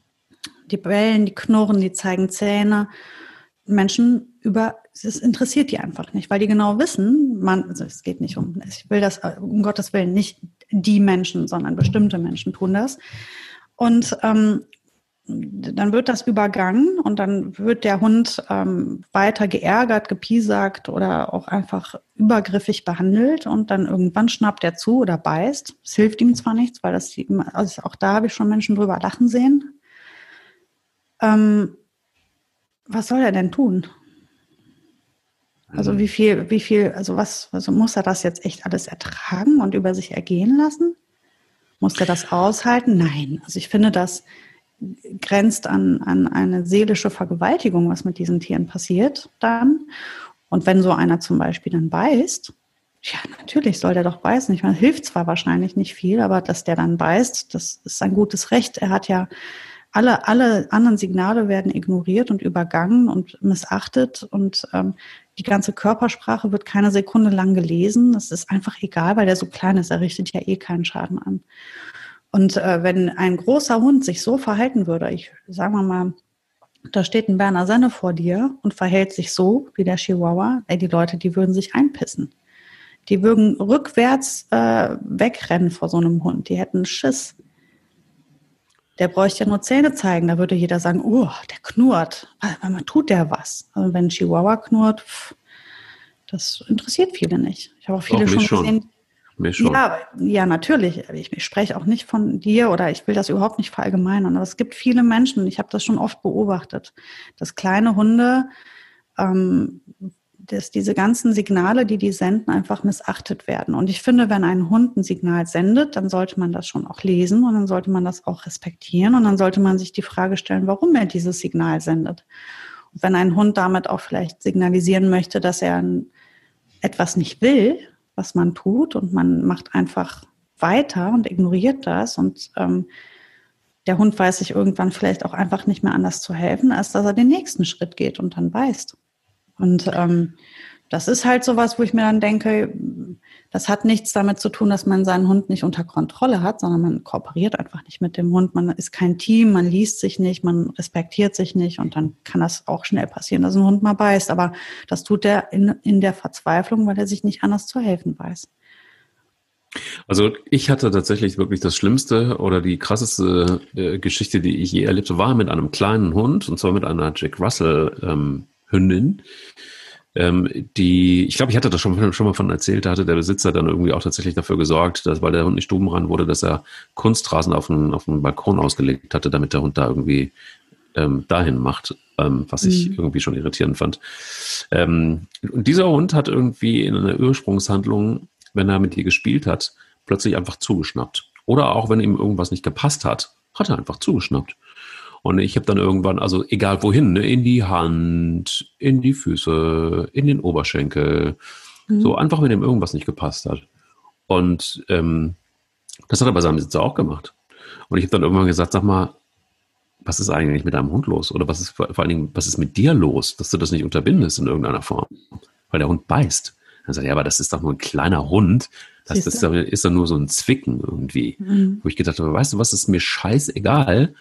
S2: Die bellen, die knurren, die zeigen Zähne. Menschen über, es interessiert die einfach nicht, weil die genau wissen, man, also es geht nicht um, ich will das, um Gottes Willen, nicht die Menschen, sondern bestimmte Menschen tun das. Und ähm, dann wird das übergangen und dann wird der Hund ähm, weiter geärgert, gepiesackt oder auch einfach übergriffig behandelt und dann irgendwann schnappt er zu oder beißt. Es hilft ihm zwar nichts, weil das also auch da habe ich schon Menschen drüber lachen sehen. Ähm, was soll er denn tun? Also wie viel, wie viel, also was, also muss er das jetzt echt alles ertragen und über sich ergehen lassen? Muss er das aushalten? Nein. Also ich finde, das grenzt an, an eine seelische Vergewaltigung, was mit diesen Tieren passiert dann. Und wenn so einer zum Beispiel dann beißt, ja, natürlich soll der doch beißen. Ich meine, hilft zwar wahrscheinlich nicht viel, aber dass der dann beißt, das ist ein gutes Recht. Er hat ja alle, alle anderen Signale werden ignoriert und übergangen und missachtet und ähm, die ganze Körpersprache wird keine Sekunde lang gelesen. Das ist einfach egal, weil der so klein ist. Er richtet ja eh keinen Schaden an. Und äh, wenn ein großer Hund sich so verhalten würde, ich sagen wir mal, da steht ein Berner Senne vor dir und verhält sich so wie der Chihuahua, ey, die Leute, die würden sich einpissen. Die würden rückwärts äh, wegrennen vor so einem Hund. Die hätten Schiss. Der bräuchte ja nur Zähne zeigen. Da würde jeder sagen, oh, der knurrt. Man tut der was. Also wenn ein Chihuahua knurrt, pff, das interessiert viele nicht. Ich habe auch viele auch schon gesehen, schon. Ja, ja, natürlich. Ich, ich, spreche auch nicht von dir oder ich will das überhaupt nicht verallgemeinern. Aber es gibt viele Menschen, ich habe das schon oft beobachtet, dass kleine Hunde, ähm, dass diese ganzen Signale, die die senden, einfach missachtet werden. Und ich finde, wenn ein Hund ein Signal sendet, dann sollte man das schon auch lesen und dann sollte man das auch respektieren und dann sollte man sich die Frage stellen, warum er dieses Signal sendet. Und wenn ein Hund damit auch vielleicht signalisieren möchte, dass er etwas nicht will, was man tut und man macht einfach weiter und ignoriert das und ähm, der Hund weiß sich irgendwann vielleicht auch einfach nicht mehr anders zu helfen, als dass er den nächsten Schritt geht und dann beißt. Und ähm, das ist halt sowas, wo ich mir dann denke, das hat nichts damit zu tun, dass man seinen Hund nicht unter Kontrolle hat, sondern man kooperiert einfach nicht mit dem Hund. Man ist kein Team, man liest sich nicht, man respektiert sich nicht und dann kann das auch schnell passieren, dass ein Hund mal beißt. Aber das tut er in, in der Verzweiflung, weil er sich nicht anders zu helfen weiß.
S1: Also ich hatte tatsächlich wirklich das Schlimmste oder die krasseste äh, Geschichte, die ich je erlebte, war mit einem kleinen Hund und zwar mit einer Jack Russell ähm, Hündin ähm, die, ich glaube, ich hatte das schon, schon mal von erzählt, da hatte der Besitzer dann irgendwie auch tatsächlich dafür gesorgt, dass, weil der Hund nicht stubenran wurde, dass er Kunstrasen auf den, auf den Balkon ausgelegt hatte, damit der Hund da irgendwie ähm, dahin macht, ähm, was ich mhm. irgendwie schon irritierend fand. Ähm, und dieser Hund hat irgendwie in einer Ursprungshandlung, wenn er mit ihr gespielt hat, plötzlich einfach zugeschnappt. Oder auch wenn ihm irgendwas nicht gepasst hat, hat er einfach zugeschnappt. Und ich habe dann irgendwann, also egal wohin, ne, in die Hand, in die Füße, in den Oberschenkel, mhm. so einfach, wenn ihm irgendwas nicht gepasst hat. Und ähm, das hat er bei seinem Besitzer auch gemacht. Und ich habe dann irgendwann gesagt, sag mal, was ist eigentlich mit deinem Hund los? Oder was ist vor, vor allen Dingen, was ist mit dir los, dass du das nicht unterbindest in irgendeiner Form? Weil der Hund beißt. Dann sagt er, ja, aber das ist doch nur ein kleiner Hund. Das, das ist, ist doch nur so ein Zwicken irgendwie. Mhm. Wo ich gedacht habe, weißt du was, ist mir scheißegal.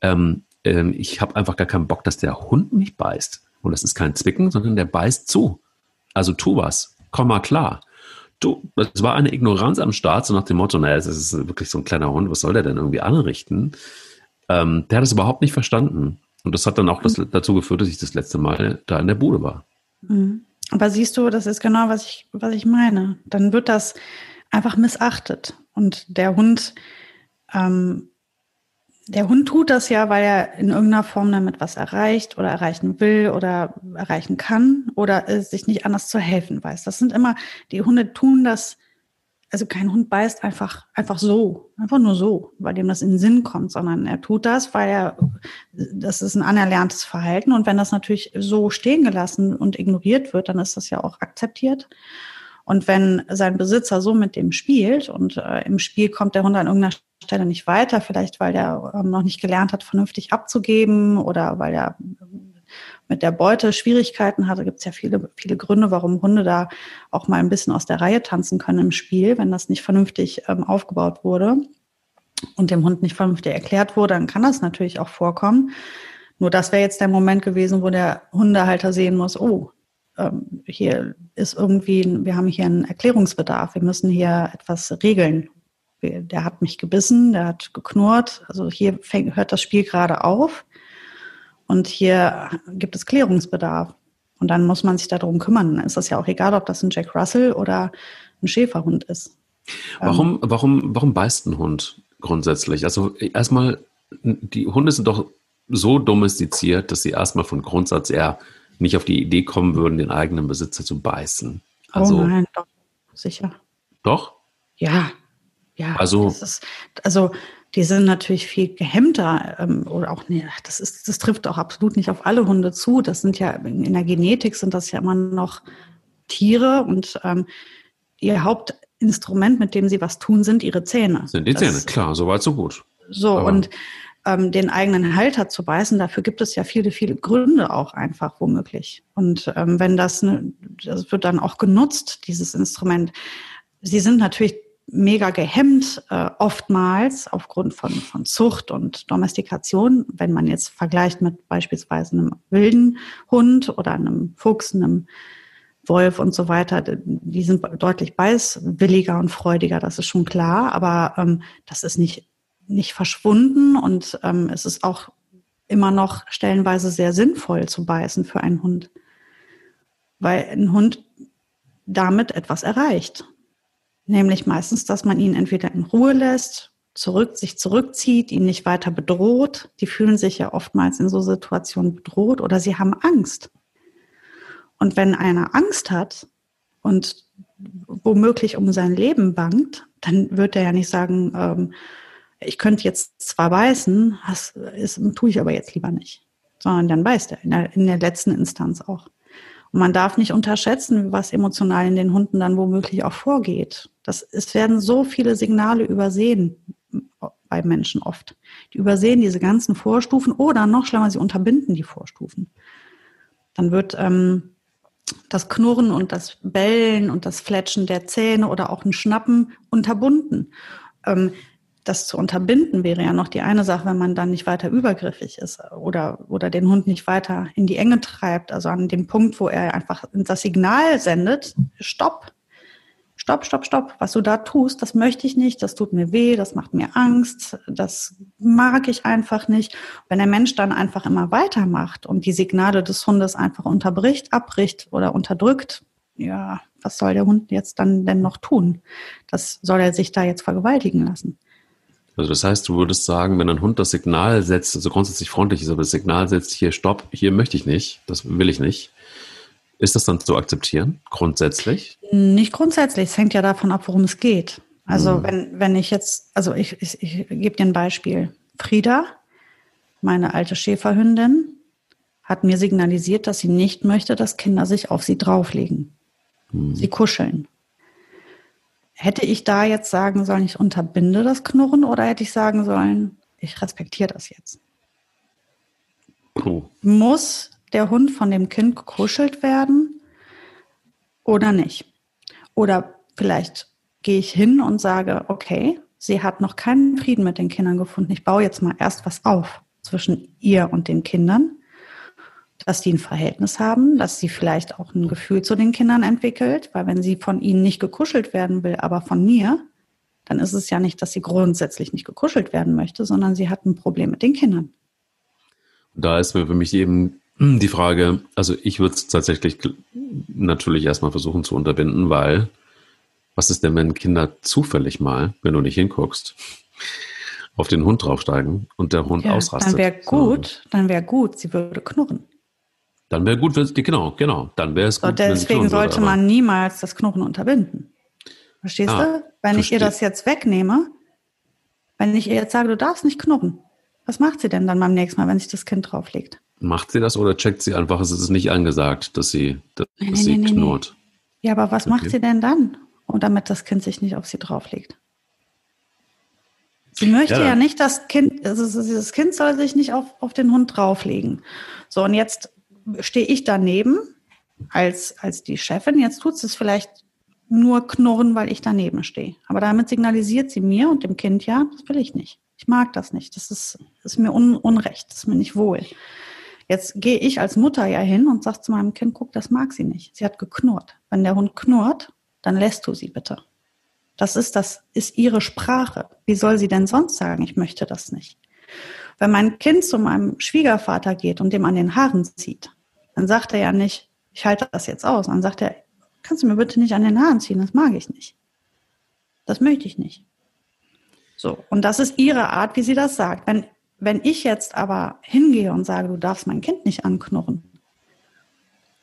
S1: Ähm, ähm, ich habe einfach gar keinen Bock, dass der Hund mich beißt. Und das ist kein Zwicken, sondern der beißt zu. Also tu was. Komm mal klar. Du, es war eine Ignoranz am Start, so nach dem Motto, naja, es ist wirklich so ein kleiner Hund, was soll der denn irgendwie anrichten? Ähm, der hat es überhaupt nicht verstanden. Und das hat dann auch das, mhm. dazu geführt, dass ich das letzte Mal da in der Bude war.
S2: Mhm. Aber siehst du, das ist genau, was ich, was ich meine. Dann wird das einfach missachtet. Und der Hund ähm, der Hund tut das ja, weil er in irgendeiner Form damit was erreicht oder erreichen will oder erreichen kann oder sich nicht anders zu helfen weiß. Das sind immer, die Hunde tun das, also kein Hund beißt einfach, einfach so, einfach nur so, weil dem das in den Sinn kommt, sondern er tut das, weil er, das ist ein anerlerntes Verhalten und wenn das natürlich so stehen gelassen und ignoriert wird, dann ist das ja auch akzeptiert. Und wenn sein Besitzer so mit dem spielt und äh, im Spiel kommt der Hund an irgendeiner Stelle nicht weiter, vielleicht weil der ähm, noch nicht gelernt hat, vernünftig abzugeben oder weil er mit der Beute Schwierigkeiten hatte, gibt es ja viele, viele Gründe, warum Hunde da auch mal ein bisschen aus der Reihe tanzen können im Spiel, wenn das nicht vernünftig ähm, aufgebaut wurde und dem Hund nicht vernünftig erklärt wurde, dann kann das natürlich auch vorkommen. Nur das wäre jetzt der Moment gewesen, wo der Hundehalter sehen muss, oh, ähm, hier ist irgendwie, wir haben hier einen Erklärungsbedarf, wir müssen hier etwas regeln. Der hat mich gebissen, der hat geknurrt, also hier fängt, hört das Spiel gerade auf und hier gibt es Klärungsbedarf. Und dann muss man sich darum kümmern. Dann ist das ja auch egal, ob das ein Jack Russell oder ein Schäferhund ist.
S1: Warum, ähm, warum, warum beißt ein Hund grundsätzlich? Also erstmal, die Hunde sind doch so domestiziert, dass sie erstmal von Grundsatz eher nicht auf die Idee kommen würden, den eigenen Besitzer zu beißen.
S2: Also, oh nein, doch, sicher.
S1: Doch?
S2: Ja, ja. Also, ist, also die sind natürlich viel gehemmter ähm, oder auch nee, das ist, das trifft auch absolut nicht auf alle Hunde zu. Das sind ja in der Genetik sind das ja immer noch Tiere und ähm, ihr Hauptinstrument, mit dem sie was tun, sind ihre Zähne.
S1: Sind die das, Zähne, klar, soweit so gut.
S2: So Aber und ähm, den eigenen Halter zu beißen, dafür gibt es ja viele, viele Gründe auch einfach womöglich. Und ähm, wenn das, ne, das wird dann auch genutzt, dieses Instrument. Sie sind natürlich mega gehemmt, äh, oftmals aufgrund von, von Zucht und Domestikation. Wenn man jetzt vergleicht mit beispielsweise einem wilden Hund oder einem Fuchs, einem Wolf und so weiter, die sind deutlich beißwilliger und freudiger, das ist schon klar, aber ähm, das ist nicht nicht verschwunden und ähm, es ist auch immer noch stellenweise sehr sinnvoll zu beißen für einen Hund, weil ein Hund damit etwas erreicht. Nämlich meistens, dass man ihn entweder in Ruhe lässt, zurück, sich zurückzieht, ihn nicht weiter bedroht. Die fühlen sich ja oftmals in so Situationen bedroht oder sie haben Angst. Und wenn einer Angst hat und womöglich um sein Leben bangt, dann wird er ja nicht sagen, ähm, ich könnte jetzt zwar beißen, das ist, tue ich aber jetzt lieber nicht. Sondern dann beißt er in der, in der letzten Instanz auch. Und man darf nicht unterschätzen, was emotional in den Hunden dann womöglich auch vorgeht. Das, es werden so viele Signale übersehen bei Menschen oft. Die übersehen diese ganzen Vorstufen oder noch schlimmer, sie unterbinden die Vorstufen. Dann wird ähm, das Knurren und das Bellen und das Fletschen der Zähne oder auch ein Schnappen unterbunden. Ähm, das zu unterbinden wäre ja noch die eine Sache, wenn man dann nicht weiter übergriffig ist oder, oder den Hund nicht weiter in die Enge treibt. Also an dem Punkt, wo er einfach das Signal sendet, stopp, stopp, stopp, stopp, was du da tust, das möchte ich nicht, das tut mir weh, das macht mir Angst, das mag ich einfach nicht. Wenn der Mensch dann einfach immer weitermacht und die Signale des Hundes einfach unterbricht, abbricht oder unterdrückt, ja, was soll der Hund jetzt dann denn noch tun? Das soll er sich da jetzt vergewaltigen lassen.
S1: Also das heißt, du würdest sagen, wenn ein Hund das Signal setzt, also grundsätzlich freundlich ist, aber das Signal setzt, hier stopp, hier möchte ich nicht, das will ich nicht, ist das dann zu akzeptieren, grundsätzlich?
S2: Nicht grundsätzlich, es hängt ja davon ab, worum es geht. Also hm. wenn, wenn ich jetzt, also ich, ich, ich gebe dir ein Beispiel. Frieda, meine alte Schäferhündin, hat mir signalisiert, dass sie nicht möchte, dass Kinder sich auf sie drauflegen. Hm. Sie kuscheln. Hätte ich da jetzt sagen sollen, ich unterbinde das Knurren oder hätte ich sagen sollen, ich respektiere das jetzt? Oh. Muss der Hund von dem Kind gekuschelt werden oder nicht? Oder vielleicht gehe ich hin und sage, okay, sie hat noch keinen Frieden mit den Kindern gefunden. Ich baue jetzt mal erst was auf zwischen ihr und den Kindern dass die ein Verhältnis haben, dass sie vielleicht auch ein Gefühl zu den Kindern entwickelt, weil wenn sie von ihnen nicht gekuschelt werden will, aber von mir, dann ist es ja nicht, dass sie grundsätzlich nicht gekuschelt werden möchte, sondern sie hat ein Problem mit den Kindern.
S1: Da ist mir für mich eben die Frage, also ich würde es tatsächlich natürlich erstmal versuchen zu unterbinden, weil was ist denn, wenn Kinder zufällig mal, wenn du nicht hinguckst, auf den Hund draufsteigen und der Hund ja, ausrastet?
S2: Dann wäre gut, dann wäre gut, sie würde knurren.
S1: Dann wäre gut, wenn genau, genau, dann wäre es so,
S2: gut. Deswegen sollte würde, man niemals das Knochen unterbinden. Verstehst ah, du? Wenn verstehe. ich ihr das jetzt wegnehme, wenn ich ihr jetzt sage, du darfst nicht knurren, was macht sie denn dann beim nächsten Mal, wenn sich das Kind drauflegt?
S1: Macht sie das oder checkt sie einfach, es ist nicht angesagt, dass sie, dass nee, nee, sie nee, knurrt?
S2: Ja, aber was okay. macht sie denn dann? Und damit das Kind sich nicht auf sie drauflegt? Sie möchte ja, ja nicht, das Kind, also das Kind soll sich nicht auf, auf den Hund drauflegen. So, und jetzt stehe ich daneben als, als die Chefin. Jetzt tut es vielleicht nur knurren, weil ich daneben stehe. Aber damit signalisiert sie mir und dem Kind ja, das will ich nicht. Ich mag das nicht. Das ist, ist mir un, unrecht. Das ist mir nicht wohl. Jetzt gehe ich als Mutter ja hin und sage zu meinem Kind, guck, das mag sie nicht. Sie hat geknurrt. Wenn der Hund knurrt, dann lässt du sie bitte. Das ist, das ist ihre Sprache. Wie soll sie denn sonst sagen, ich möchte das nicht? Wenn mein Kind zu meinem Schwiegervater geht und dem an den Haaren zieht, dann sagt er ja nicht, ich halte das jetzt aus. Dann sagt er, kannst du mir bitte nicht an den Haaren ziehen, das mag ich nicht. Das möchte ich nicht. So, und das ist ihre Art, wie sie das sagt. Wenn, wenn ich jetzt aber hingehe und sage, du darfst mein Kind nicht anknurren,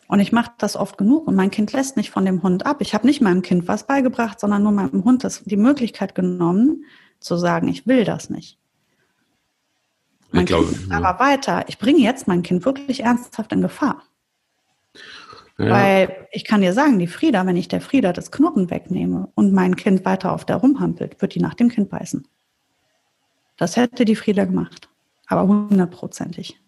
S2: und ich mache das oft genug und mein Kind lässt nicht von dem Hund ab. Ich habe nicht meinem Kind was beigebracht, sondern nur meinem Hund das, die Möglichkeit genommen, zu sagen, ich will das nicht. Mein ich glaube, kind ja. aber weiter. Ich bringe jetzt mein Kind wirklich ernsthaft in Gefahr. Ja. Weil ich kann dir sagen, die Frieda, wenn ich der Frieda das Knochen wegnehme und mein Kind weiter auf der rumhampelt, wird die nach dem Kind beißen. Das hätte die Frieda gemacht. Aber hundertprozentig.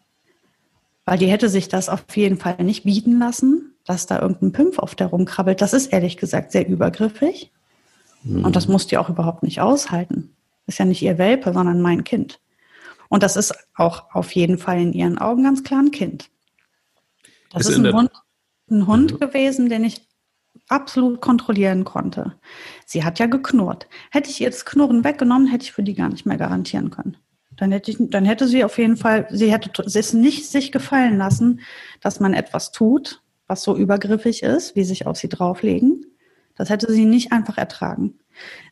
S2: Weil die hätte sich das auf jeden Fall nicht bieten lassen, dass da irgendein Pimpf auf der rumkrabbelt. Das ist ehrlich gesagt sehr übergriffig. Mhm. Und das muss die auch überhaupt nicht aushalten. Ist ja nicht ihr Welpe, sondern mein Kind. Und das ist auch auf jeden Fall in ihren Augen ganz klar ein Kind. Das ist, ist ein Hund, ein Hund mhm. gewesen, den ich absolut kontrollieren konnte. Sie hat ja geknurrt. Hätte ich ihr das Knurren weggenommen, hätte ich für die gar nicht mehr garantieren können. Dann hätte, ich, dann hätte sie auf jeden Fall, sie hätte es nicht sich gefallen lassen, dass man etwas tut, was so übergriffig ist, wie sich auf sie drauflegen. Das hätte sie nicht einfach ertragen.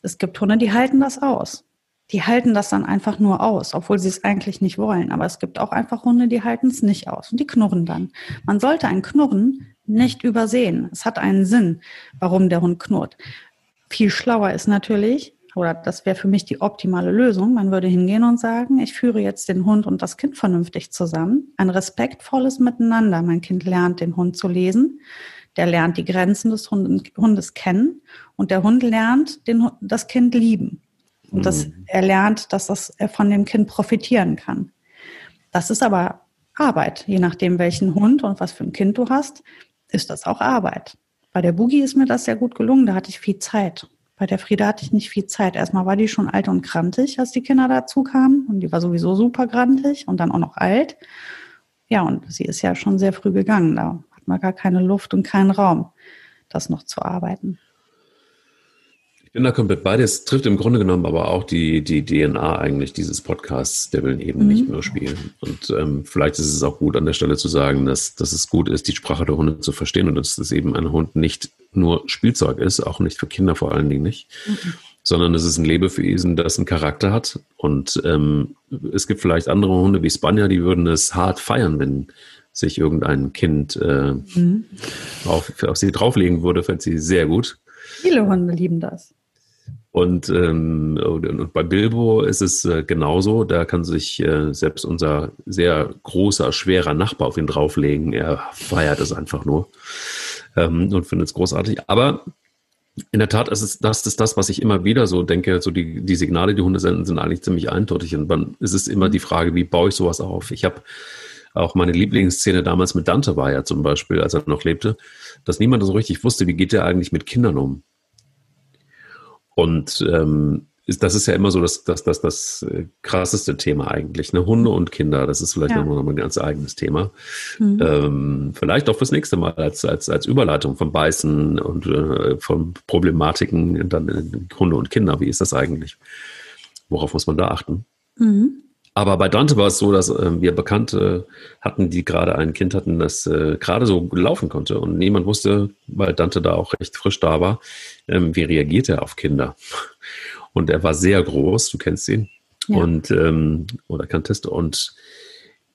S2: Es gibt Hunde, die halten das aus. Die halten das dann einfach nur aus, obwohl sie es eigentlich nicht wollen. Aber es gibt auch einfach Hunde, die halten es nicht aus und die knurren dann. Man sollte ein Knurren nicht übersehen. Es hat einen Sinn, warum der Hund knurrt. Viel schlauer ist natürlich, oder das wäre für mich die optimale Lösung, man würde hingehen und sagen, ich führe jetzt den Hund und das Kind vernünftig zusammen. Ein respektvolles Miteinander. Mein Kind lernt, den Hund zu lesen. Der lernt die Grenzen des Hundes kennen und der Hund lernt, den, das Kind lieben. Und das, mhm. er lernt, dass das, er von dem Kind profitieren kann. Das ist aber Arbeit. Je nachdem, welchen Hund und was für ein Kind du hast, ist das auch Arbeit. Bei der Boogie ist mir das sehr gut gelungen. Da hatte ich viel Zeit. Bei der Frieda hatte ich nicht viel Zeit. Erstmal war die schon alt und krantig, als die Kinder dazu kamen. Und die war sowieso super grantig und dann auch noch alt. Ja, und sie ist ja schon sehr früh gegangen. Da hat man gar keine Luft und keinen Raum, das noch zu arbeiten
S1: bin da komplett bei dir. Es trifft im Grunde genommen aber auch die, die DNA eigentlich dieses Podcasts, der will eben mhm. nicht mehr spielen. Und ähm, vielleicht ist es auch gut an der Stelle zu sagen, dass, dass es gut ist, die Sprache der Hunde zu verstehen und dass es eben ein Hund nicht nur Spielzeug ist, auch nicht für Kinder vor allen Dingen nicht, mhm. sondern es ist ein Lebewesen, das einen Charakter hat. Und ähm, es gibt vielleicht andere Hunde wie Spanier, die würden es hart feiern, wenn sich irgendein Kind äh, mhm. auf, auf sie drauflegen würde, fände sie sehr gut.
S2: Viele Hunde lieben das.
S1: Und, ähm, und bei Bilbo ist es äh, genauso. Da kann sich äh, selbst unser sehr großer, schwerer Nachbar auf ihn drauflegen. Er feiert es einfach nur ähm, und findet es großartig. Aber in der Tat ist es, das ist das, was ich immer wieder so denke. So die, die Signale, die Hunde senden, sind eigentlich ziemlich eindeutig. Und dann ist es immer die Frage, wie baue ich sowas auf? Ich habe auch meine Lieblingsszene damals mit Dante war ja zum Beispiel, als er noch lebte, dass niemand so richtig wusste, wie geht er eigentlich mit Kindern um. Und ähm, ist, das ist ja immer so das, das, das, das äh, krasseste Thema eigentlich. Ne? Hunde und Kinder, das ist vielleicht ja. noch ein ganz eigenes Thema. Mhm. Ähm, vielleicht auch fürs nächste Mal als, als, als Überleitung vom Beißen und äh, von Problematiken dann äh, Hunde und Kinder. Wie ist das eigentlich? Worauf muss man da achten? Mhm. Aber bei Dante war es so, dass äh, wir Bekannte hatten, die gerade ein Kind hatten, das äh, gerade so laufen konnte. Und niemand wusste, weil Dante da auch recht frisch da war, ähm, wie reagiert er auf Kinder. Und er war sehr groß, du kennst ihn. Ja. Und ähm, oder kanntest. Und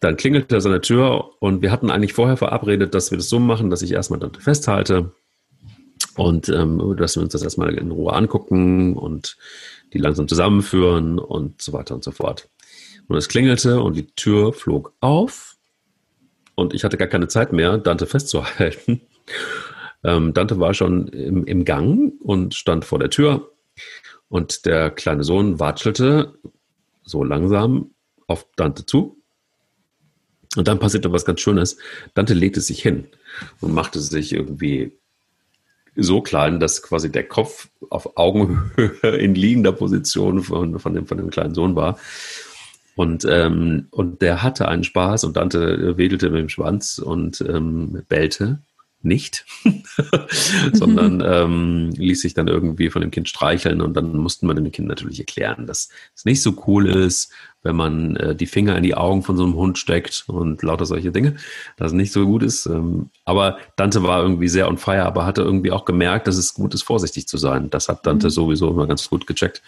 S1: dann klingelte er seine Tür und wir hatten eigentlich vorher verabredet, dass wir das so machen, dass ich erstmal Dante festhalte und ähm, dass wir uns das erstmal in Ruhe angucken und die langsam zusammenführen und so weiter und so fort. Und es klingelte und die Tür flog auf und ich hatte gar keine Zeit mehr, Dante festzuhalten. Ähm, Dante war schon im, im Gang und stand vor der Tür und der kleine Sohn watschelte so langsam auf Dante zu Und dann passierte was ganz Schönes. Dante legte sich hin und machte sich irgendwie so klein, dass quasi der Kopf auf Augenhöhe in liegender Position von, von, dem, von dem kleinen Sohn war. Und, ähm, und der hatte einen Spaß und Dante wedelte mit dem Schwanz und ähm, bellte nicht, sondern ähm, ließ sich dann irgendwie von dem Kind streicheln und dann mussten wir dem Kind natürlich erklären, dass es nicht so cool ist, wenn man äh, die Finger in die Augen von so einem Hund steckt und lauter solche Dinge, dass es nicht so gut ist. Ähm, aber Dante war irgendwie sehr on fire, aber hatte irgendwie auch gemerkt, dass es gut ist, vorsichtig zu sein. Das hat Dante mhm. sowieso immer ganz gut gecheckt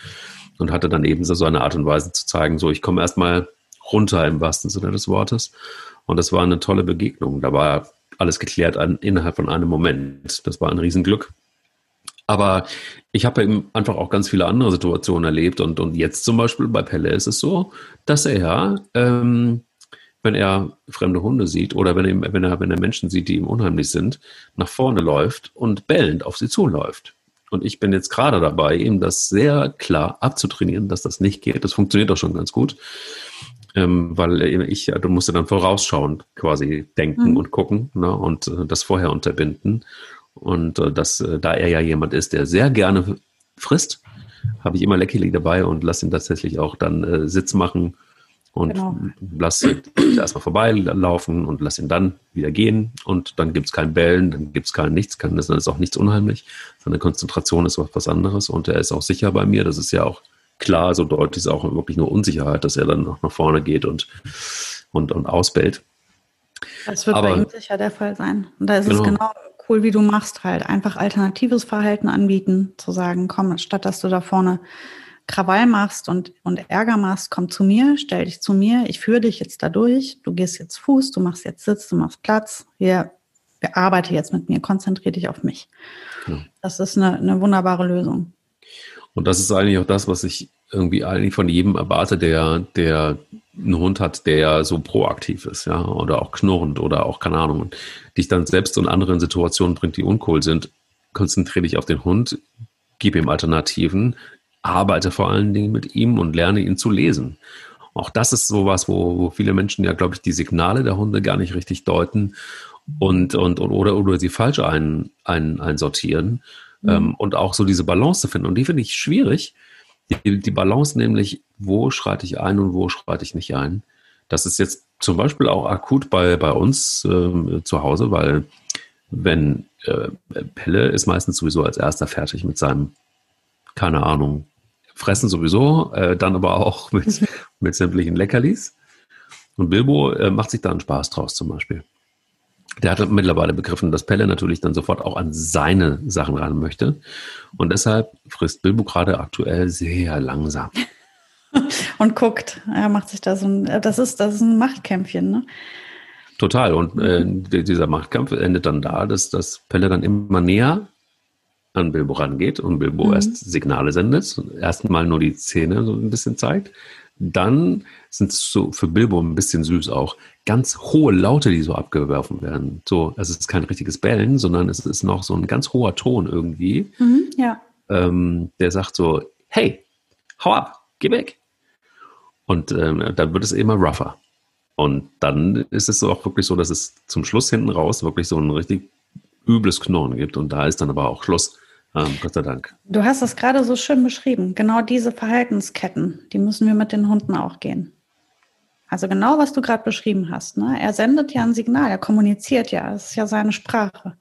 S1: und hatte dann eben so eine Art und Weise zu zeigen, so ich komme erstmal runter im wahrsten Sinne des Wortes. Und das war eine tolle Begegnung. Da war alles geklärt an, innerhalb von einem Moment. Das war ein Riesenglück. Aber ich habe eben einfach auch ganz viele andere Situationen erlebt und, und jetzt zum Beispiel bei Pelle ist es so, dass er, ähm, wenn er fremde Hunde sieht oder wenn er, wenn, er, wenn er Menschen sieht, die ihm unheimlich sind, nach vorne läuft und bellend auf sie zuläuft. Und ich bin jetzt gerade dabei, ihm das sehr klar abzutrainieren, dass das nicht geht. Das funktioniert auch schon ganz gut ähm, weil ich, du musst ja dann vorausschauend quasi denken mhm. und gucken ne, und äh, das vorher unterbinden. Und äh, das, äh, da er ja jemand ist, der sehr gerne frisst, habe ich immer Leckerli dabei und lasse ihn tatsächlich auch dann äh, Sitz machen und genau. lass erstmal vorbeilaufen und lass ihn dann wieder gehen und dann gibt es kein Bellen, dann gibt es kein nichts, kann, dann ist auch nichts unheimlich. Seine Konzentration ist was anderes und er ist auch sicher bei mir. Das ist ja auch klar, so deutlich ist auch wirklich nur Unsicherheit, dass er dann noch nach vorne geht und, und, und ausbellt.
S2: Das wird Aber, bei ihm sicher der Fall sein. Und da ist genau. es genau cool, wie du machst, halt einfach alternatives Verhalten anbieten, zu sagen, komm, statt dass du da vorne Krawall machst und, und Ärger machst, komm zu mir, stell dich zu mir, ich führe dich jetzt da durch, du gehst jetzt Fuß, du machst jetzt Sitz, du machst Platz, wir, wir arbeite jetzt mit mir, konzentriere dich auf mich. Genau. Das ist eine, eine wunderbare Lösung.
S1: Und das ist eigentlich auch das, was ich irgendwie eigentlich von jedem erwarte, der, der einen Hund hat, der so proaktiv ist, ja, oder auch knurrend oder auch, keine Ahnung, dich dann selbst in anderen Situationen bringt, die uncool sind. Konzentriere dich auf den Hund, gib ihm Alternativen, arbeite vor allen Dingen mit ihm und lerne ihn zu lesen. Auch das ist sowas, wo, wo viele Menschen ja, glaube ich, die Signale der Hunde gar nicht richtig deuten und, und, oder, oder sie falsch ein, ein, einsortieren. Mhm. Ähm, und auch so diese Balance zu finden. Und die finde ich schwierig. Die, die Balance nämlich, wo schreite ich ein und wo schreite ich nicht ein. Das ist jetzt zum Beispiel auch akut bei, bei uns äh, zu Hause, weil wenn äh, Pelle ist meistens sowieso als erster fertig mit seinem, keine Ahnung, Fressen sowieso, äh, dann aber auch mit, mit sämtlichen Leckerlis. Und Bilbo äh, macht sich da einen Spaß draus zum Beispiel. Der hat mittlerweile begriffen, dass Pelle natürlich dann sofort auch an seine Sachen ran möchte. Und deshalb frisst Bilbo gerade aktuell sehr langsam.
S2: Und guckt, er macht sich da so ein, das ist, das ist ein Machtkämpfchen, ne?
S1: Total. Und äh, dieser Machtkampf endet dann da, dass, dass Pelle dann immer näher an Bilbo rangeht und Bilbo mhm. erst Signale sendet, erstmal nur die Zähne so ein bisschen zeigt, dann sind es so für Bilbo ein bisschen süß auch ganz hohe Laute, die so abgeworfen werden. So, es ist kein richtiges Bellen, sondern es ist noch so ein ganz hoher Ton irgendwie. Mhm, ja. Ähm, der sagt so, hey, hau ab, geh weg. Und ähm, dann wird es immer rougher. Und dann ist es auch wirklich so, dass es zum Schluss hinten raus wirklich so ein richtig übles Knurren gibt. Und da ist dann aber auch Schluss. Ähm, Gott sei Dank.
S2: Du hast das gerade so schön beschrieben. Genau diese Verhaltensketten, die müssen wir mit den Hunden auch gehen. Also genau, was du gerade beschrieben hast. Ne? Er sendet ja ein Signal, er kommuniziert ja, es ist ja seine Sprache.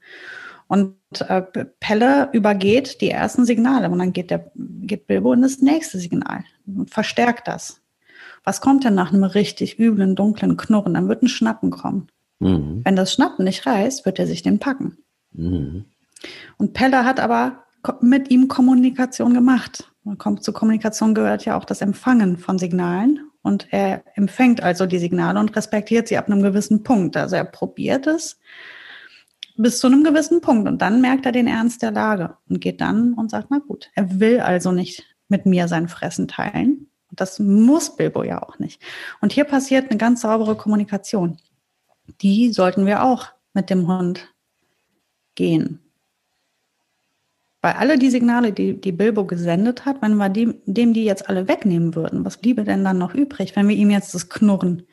S2: Und äh, Pelle übergeht die ersten Signale und dann geht, der, geht Bilbo in das nächste Signal und verstärkt das. Was kommt denn nach einem richtig üblen, dunklen Knurren? Dann wird ein Schnappen kommen. Mhm. Wenn das Schnappen nicht reißt, wird er sich den packen. Mhm. Und Pelle hat aber mit ihm Kommunikation gemacht. Und zur Kommunikation gehört ja auch das Empfangen von Signalen. Und er empfängt also die Signale und respektiert sie ab einem gewissen Punkt. Also er probiert es bis zu einem gewissen Punkt. Und dann merkt er den Ernst der Lage und geht dann und sagt, na gut, er will also nicht mit mir sein Fressen teilen. Und das muss Bilbo ja auch nicht. Und hier passiert eine ganz saubere Kommunikation. Die sollten wir auch mit dem Hund gehen. Weil alle die Signale, die, die Bilbo gesendet hat, wenn wir die, dem die jetzt alle wegnehmen würden, was bliebe denn dann noch übrig, wenn wir ihm jetzt das Knurren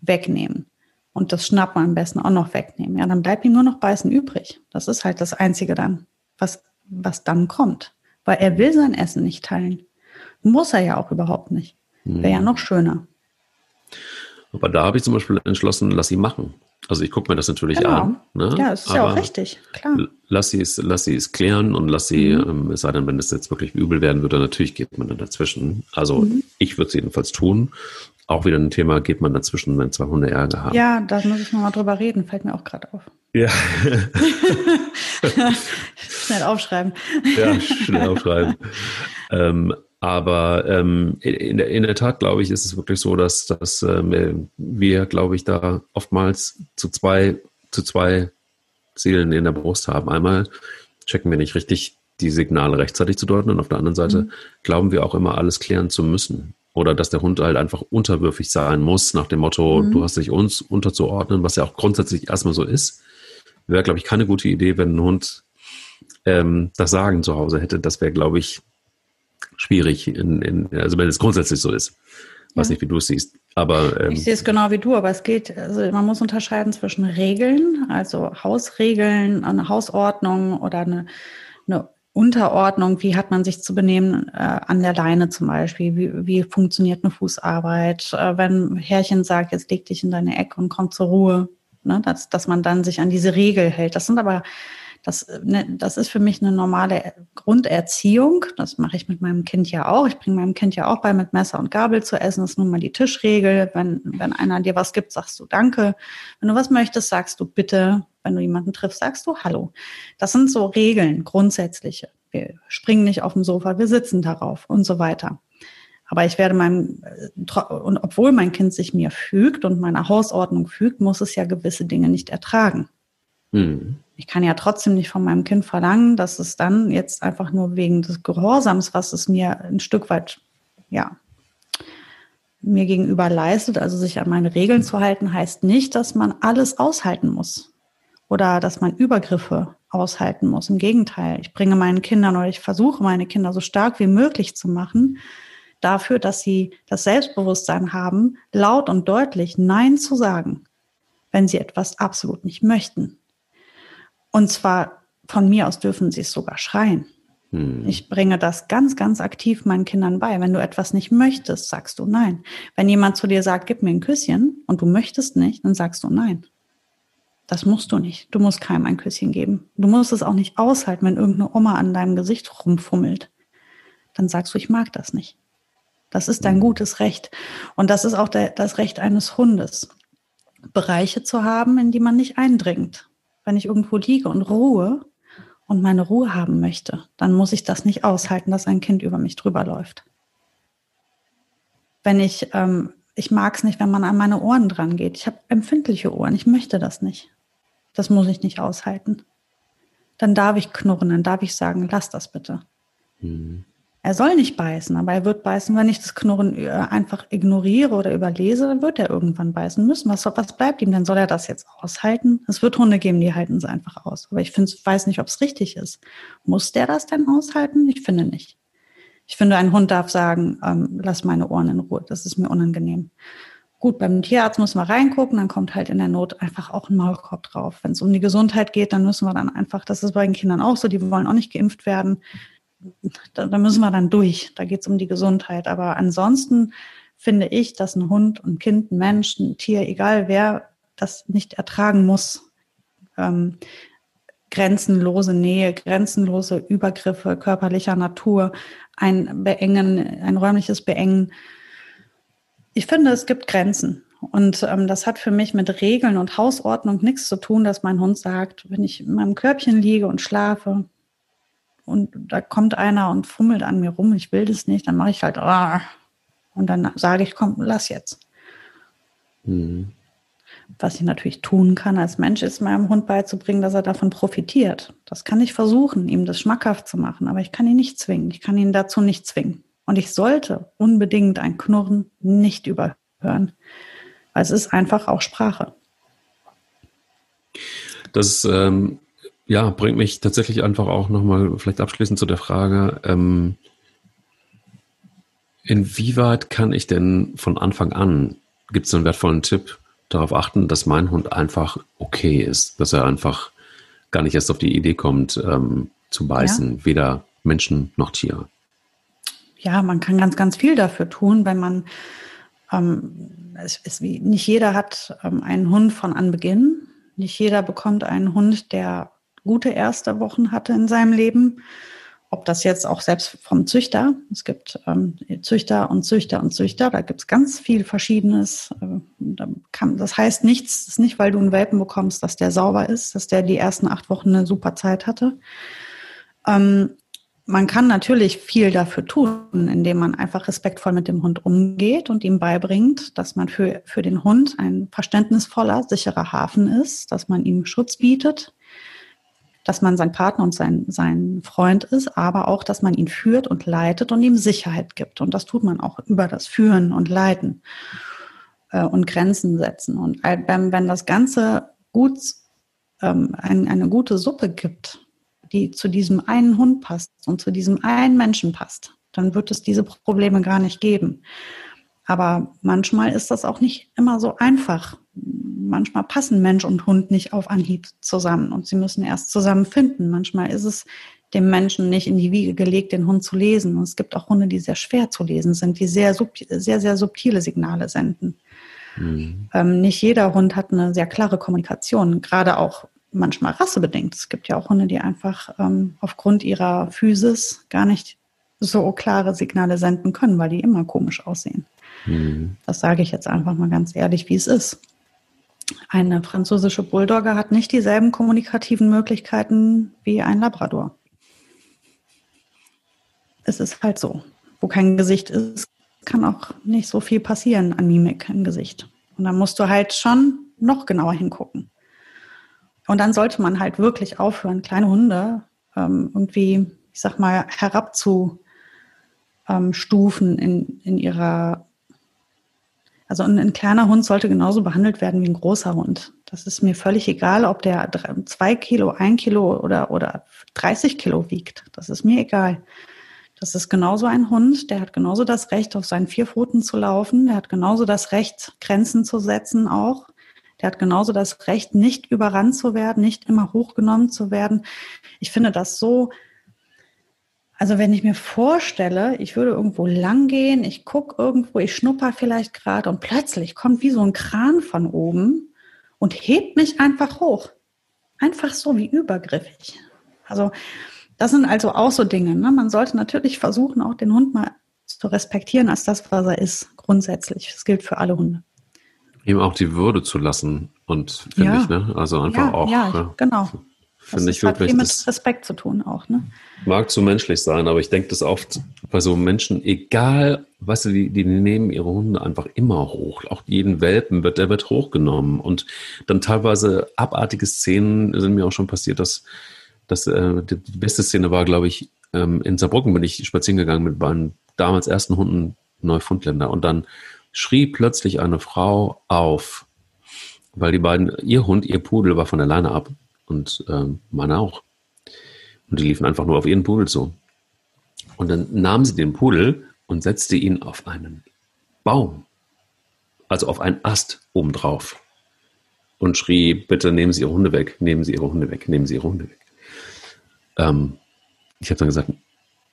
S2: wegnehmen? und das Schnappen am besten auch noch wegnehmen. Ja, dann bleibt ihm nur noch Beißen übrig. Das ist halt das Einzige dann, was, was dann kommt. Weil er will sein Essen nicht teilen. Muss er ja auch überhaupt nicht. Wäre ja hm. noch schöner.
S1: Aber da habe ich zum Beispiel entschlossen, lass sie machen. Also ich gucke mir das natürlich genau. an.
S2: Ne? Ja, es ist ja auch richtig, klar.
S1: Lass sie, es, lass sie es klären und lass sie, mhm. ähm, es sei denn, wenn es jetzt wirklich übel werden würde, natürlich geht man dann dazwischen. Also mhm. ich würde es jedenfalls tun. Auch wieder ein Thema, geht man dazwischen, wenn zwei Hunde Ärger haben.
S2: Ja, da muss ich nochmal drüber reden, fällt mir auch gerade auf.
S1: Ja.
S2: schnell aufschreiben.
S1: Ja, schnell aufschreiben. ähm, aber ähm, in, der, in der Tat, glaube ich, ist es wirklich so, dass, dass ähm, wir, glaube ich, da oftmals zu zwei, zu zwei Zielen in der Brust haben. Einmal checken wir nicht richtig, die Signale rechtzeitig zu deuten und auf der anderen Seite mhm. glauben wir auch immer, alles klären zu müssen. Oder dass der Hund halt einfach unterwürfig sein muss, nach dem Motto, mhm. du hast dich uns unterzuordnen, was ja auch grundsätzlich erstmal so ist. Wäre, glaube ich, keine gute Idee, wenn ein Hund ähm, das Sagen zu Hause hätte. Das wäre, glaube ich, schwierig, in, in, also wenn es grundsätzlich so ist. Weiß ja. nicht, wie du es siehst. Aber,
S2: ähm, ich sehe es genau wie du, aber es geht, also man muss unterscheiden zwischen Regeln, also Hausregeln, eine Hausordnung oder eine, eine Unterordnung, wie hat man sich zu benehmen äh, an der Leine zum Beispiel, wie, wie funktioniert eine Fußarbeit, äh, wenn Herrchen sagt, jetzt leg dich in deine Ecke und komm zur Ruhe, ne, dass, dass man dann sich an diese Regel hält. Das sind aber das, ne, das ist für mich eine normale Grunderziehung. Das mache ich mit meinem Kind ja auch. Ich bringe meinem Kind ja auch bei, mit Messer und Gabel zu essen. Das ist nun mal die Tischregel. Wenn, wenn einer dir was gibt, sagst du Danke. Wenn du was möchtest, sagst du Bitte. Wenn du jemanden triffst, sagst du Hallo. Das sind so Regeln, grundsätzliche. Wir springen nicht auf dem Sofa, wir sitzen darauf und so weiter. Aber ich werde meinem, und obwohl mein Kind sich mir fügt und meiner Hausordnung fügt, muss es ja gewisse Dinge nicht ertragen. Mhm. Ich kann ja trotzdem nicht von meinem Kind verlangen, dass es dann jetzt einfach nur wegen des Gehorsams, was es mir ein Stück weit, ja, mir gegenüber leistet, also sich an meine Regeln zu halten, heißt nicht, dass man alles aushalten muss oder dass man Übergriffe aushalten muss. Im Gegenteil, ich bringe meinen Kindern oder ich versuche meine Kinder so stark wie möglich zu machen, dafür, dass sie das Selbstbewusstsein haben, laut und deutlich Nein zu sagen, wenn sie etwas absolut nicht möchten. Und zwar von mir aus dürfen sie es sogar schreien. Hm. Ich bringe das ganz, ganz aktiv meinen Kindern bei. Wenn du etwas nicht möchtest, sagst du nein. Wenn jemand zu dir sagt, gib mir ein Küsschen und du möchtest nicht, dann sagst du nein. Das musst du nicht. Du musst keinem ein Küsschen geben. Du musst es auch nicht aushalten, wenn irgendeine Oma an deinem Gesicht rumfummelt. Dann sagst du, ich mag das nicht. Das ist dein hm. gutes Recht. Und das ist auch der, das Recht eines Hundes, Bereiche zu haben, in die man nicht eindringt wenn ich irgendwo liege und ruhe und meine Ruhe haben möchte, dann muss ich das nicht aushalten, dass ein Kind über mich drüber läuft. Wenn ich, ähm, ich mag es nicht, wenn man an meine Ohren dran geht. Ich habe empfindliche Ohren, ich möchte das nicht. Das muss ich nicht aushalten. Dann darf ich knurren, dann darf ich sagen, lass das bitte. Mhm. Er soll nicht beißen, aber er wird beißen, wenn ich das Knurren äh, einfach ignoriere oder überlese, dann wird er irgendwann beißen müssen. Was, was bleibt ihm? Dann soll er das jetzt aushalten? Es wird Hunde geben, die halten es einfach aus. Aber ich finde, weiß nicht, ob es richtig ist. Muss der das denn aushalten? Ich finde nicht. Ich finde, ein Hund darf sagen, ähm, lass meine Ohren in Ruhe. Das ist mir unangenehm. Gut, beim Tierarzt müssen wir reingucken, dann kommt halt in der Not einfach auch ein Maulkorb drauf. Wenn es um die Gesundheit geht, dann müssen wir dann einfach, das ist bei den Kindern auch so, die wollen auch nicht geimpft werden da, da müssen wir dann durch. Da geht es um die Gesundheit. Aber ansonsten finde ich, dass ein Hund, ein Kind, ein Mensch, ein Tier, egal wer, das nicht ertragen muss. Ähm, grenzenlose Nähe, grenzenlose Übergriffe körperlicher Natur, ein Beengen, ein räumliches Beengen. Ich finde, es gibt Grenzen. Und ähm, das hat für mich mit Regeln und Hausordnung nichts zu tun, dass mein Hund sagt, wenn ich in meinem Körbchen liege und schlafe, und da kommt einer und fummelt an mir rum, ich will das nicht, dann mache ich halt, ah, und dann sage ich, komm, lass jetzt. Mhm. Was ich natürlich tun kann als Mensch, ist meinem Hund beizubringen, dass er davon profitiert. Das kann ich versuchen, ihm das schmackhaft zu machen, aber ich kann ihn nicht zwingen. Ich kann ihn dazu nicht zwingen. Und ich sollte unbedingt ein Knurren nicht überhören, weil es ist einfach auch Sprache.
S1: Das ähm, ja, bringt mich tatsächlich einfach auch nochmal vielleicht abschließend zu der Frage, ähm, inwieweit kann ich denn von Anfang an, gibt es einen wertvollen Tipp, darauf achten, dass mein Hund einfach okay ist, dass er einfach gar nicht erst auf die Idee kommt, ähm, zu beißen, ja. weder Menschen noch Tiere.
S2: Ja, man kann ganz, ganz viel dafür tun, wenn man ähm, es ist wie, nicht jeder hat ähm, einen Hund von Anbeginn. Nicht jeder bekommt einen Hund, der gute erste Wochen hatte in seinem Leben. Ob das jetzt auch selbst vom Züchter, es gibt ähm, Züchter und Züchter und Züchter, da gibt es ganz viel Verschiedenes. Äh, kann, das heißt nichts, ist nicht, weil du einen Welpen bekommst, dass der sauber ist, dass der die ersten acht Wochen eine super Zeit hatte. Ähm, man kann natürlich viel dafür tun, indem man einfach respektvoll mit dem Hund umgeht und ihm beibringt, dass man für, für den Hund ein verständnisvoller, sicherer Hafen ist, dass man ihm Schutz bietet, dass man sein Partner und sein, sein Freund ist, aber auch, dass man ihn führt und leitet und ihm Sicherheit gibt. Und das tut man auch über das Führen und Leiten äh, und Grenzen setzen. Und wenn, wenn das Ganze gut, ähm, ein, eine gute Suppe gibt, die zu diesem einen Hund passt und zu diesem einen Menschen passt, dann wird es diese Probleme gar nicht geben. Aber manchmal ist das auch nicht immer so einfach. Manchmal passen Mensch und Hund nicht auf Anhieb zusammen und sie müssen erst zusammen finden. Manchmal ist es dem Menschen nicht in die Wiege gelegt, den Hund zu lesen. Und es gibt auch Hunde, die sehr schwer zu lesen sind, die sehr, sehr, sehr subtile Signale senden. Mhm. Ähm, nicht jeder Hund hat eine sehr klare Kommunikation, gerade auch manchmal rassebedingt. Es gibt ja auch Hunde, die einfach ähm, aufgrund ihrer Physis gar nicht so klare Signale senden können, weil die immer komisch aussehen. Mhm. Das sage ich jetzt einfach mal ganz ehrlich, wie es ist. Eine französische Bulldogge hat nicht dieselben kommunikativen Möglichkeiten wie ein Labrador. Es ist halt so. Wo kein Gesicht ist, kann auch nicht so viel passieren an Mimik im Gesicht. Und da musst du halt schon noch genauer hingucken. Und dann sollte man halt wirklich aufhören, kleine Hunde ähm, irgendwie, ich sag mal, herabzustufen ähm, in, in ihrer also ein, ein, kleiner Hund sollte genauso behandelt werden wie ein großer Hund. Das ist mir völlig egal, ob der zwei Kilo, ein Kilo oder, oder 30 Kilo wiegt. Das ist mir egal. Das ist genauso ein Hund, der hat genauso das Recht, auf seinen vier Pfoten zu laufen. Der hat genauso das Recht, Grenzen zu setzen auch. Der hat genauso das Recht, nicht überrannt zu werden, nicht immer hochgenommen zu werden. Ich finde das so also wenn ich mir vorstelle, ich würde irgendwo lang gehen, ich gucke irgendwo, ich schnupper vielleicht gerade und plötzlich kommt wie so ein Kran von oben und hebt mich einfach hoch. Einfach so wie übergriffig. Also das sind also auch so Dinge. Ne? Man sollte natürlich versuchen, auch den Hund mal zu respektieren als das, was er ist, grundsätzlich. Das gilt für alle Hunde.
S1: Ihm auch die Würde zu lassen und finde ja. ich, ne? Also einfach
S2: ja,
S1: auch.
S2: Ja, ja, genau. Finde ich wirklich. Hat viel mit Respekt zu tun auch, ne?
S1: Mag zu menschlich sein, aber ich denke das oft bei so Menschen, egal, weißt du, die, die nehmen ihre Hunde einfach immer hoch. Auch jeden Welpen wird, der wird hochgenommen. Und dann teilweise abartige Szenen sind mir auch schon passiert, dass, dass äh, die, die beste Szene war, glaube ich, ähm, in Saarbrücken bin ich spazieren gegangen mit meinen damals ersten Hunden Neufundländer. Und dann schrie plötzlich eine Frau auf, weil die beiden, ihr Hund, ihr Pudel war von der Leine ab und ähm, meine auch. Und die liefen einfach nur auf ihren Pudel zu. Und dann nahm sie den Pudel und setzte ihn auf einen Baum, also auf einen Ast obendrauf und schrie, bitte nehmen Sie Ihre Hunde weg, nehmen Sie Ihre Hunde weg, nehmen Sie Ihre Hunde weg. Ähm, ich habe dann gesagt,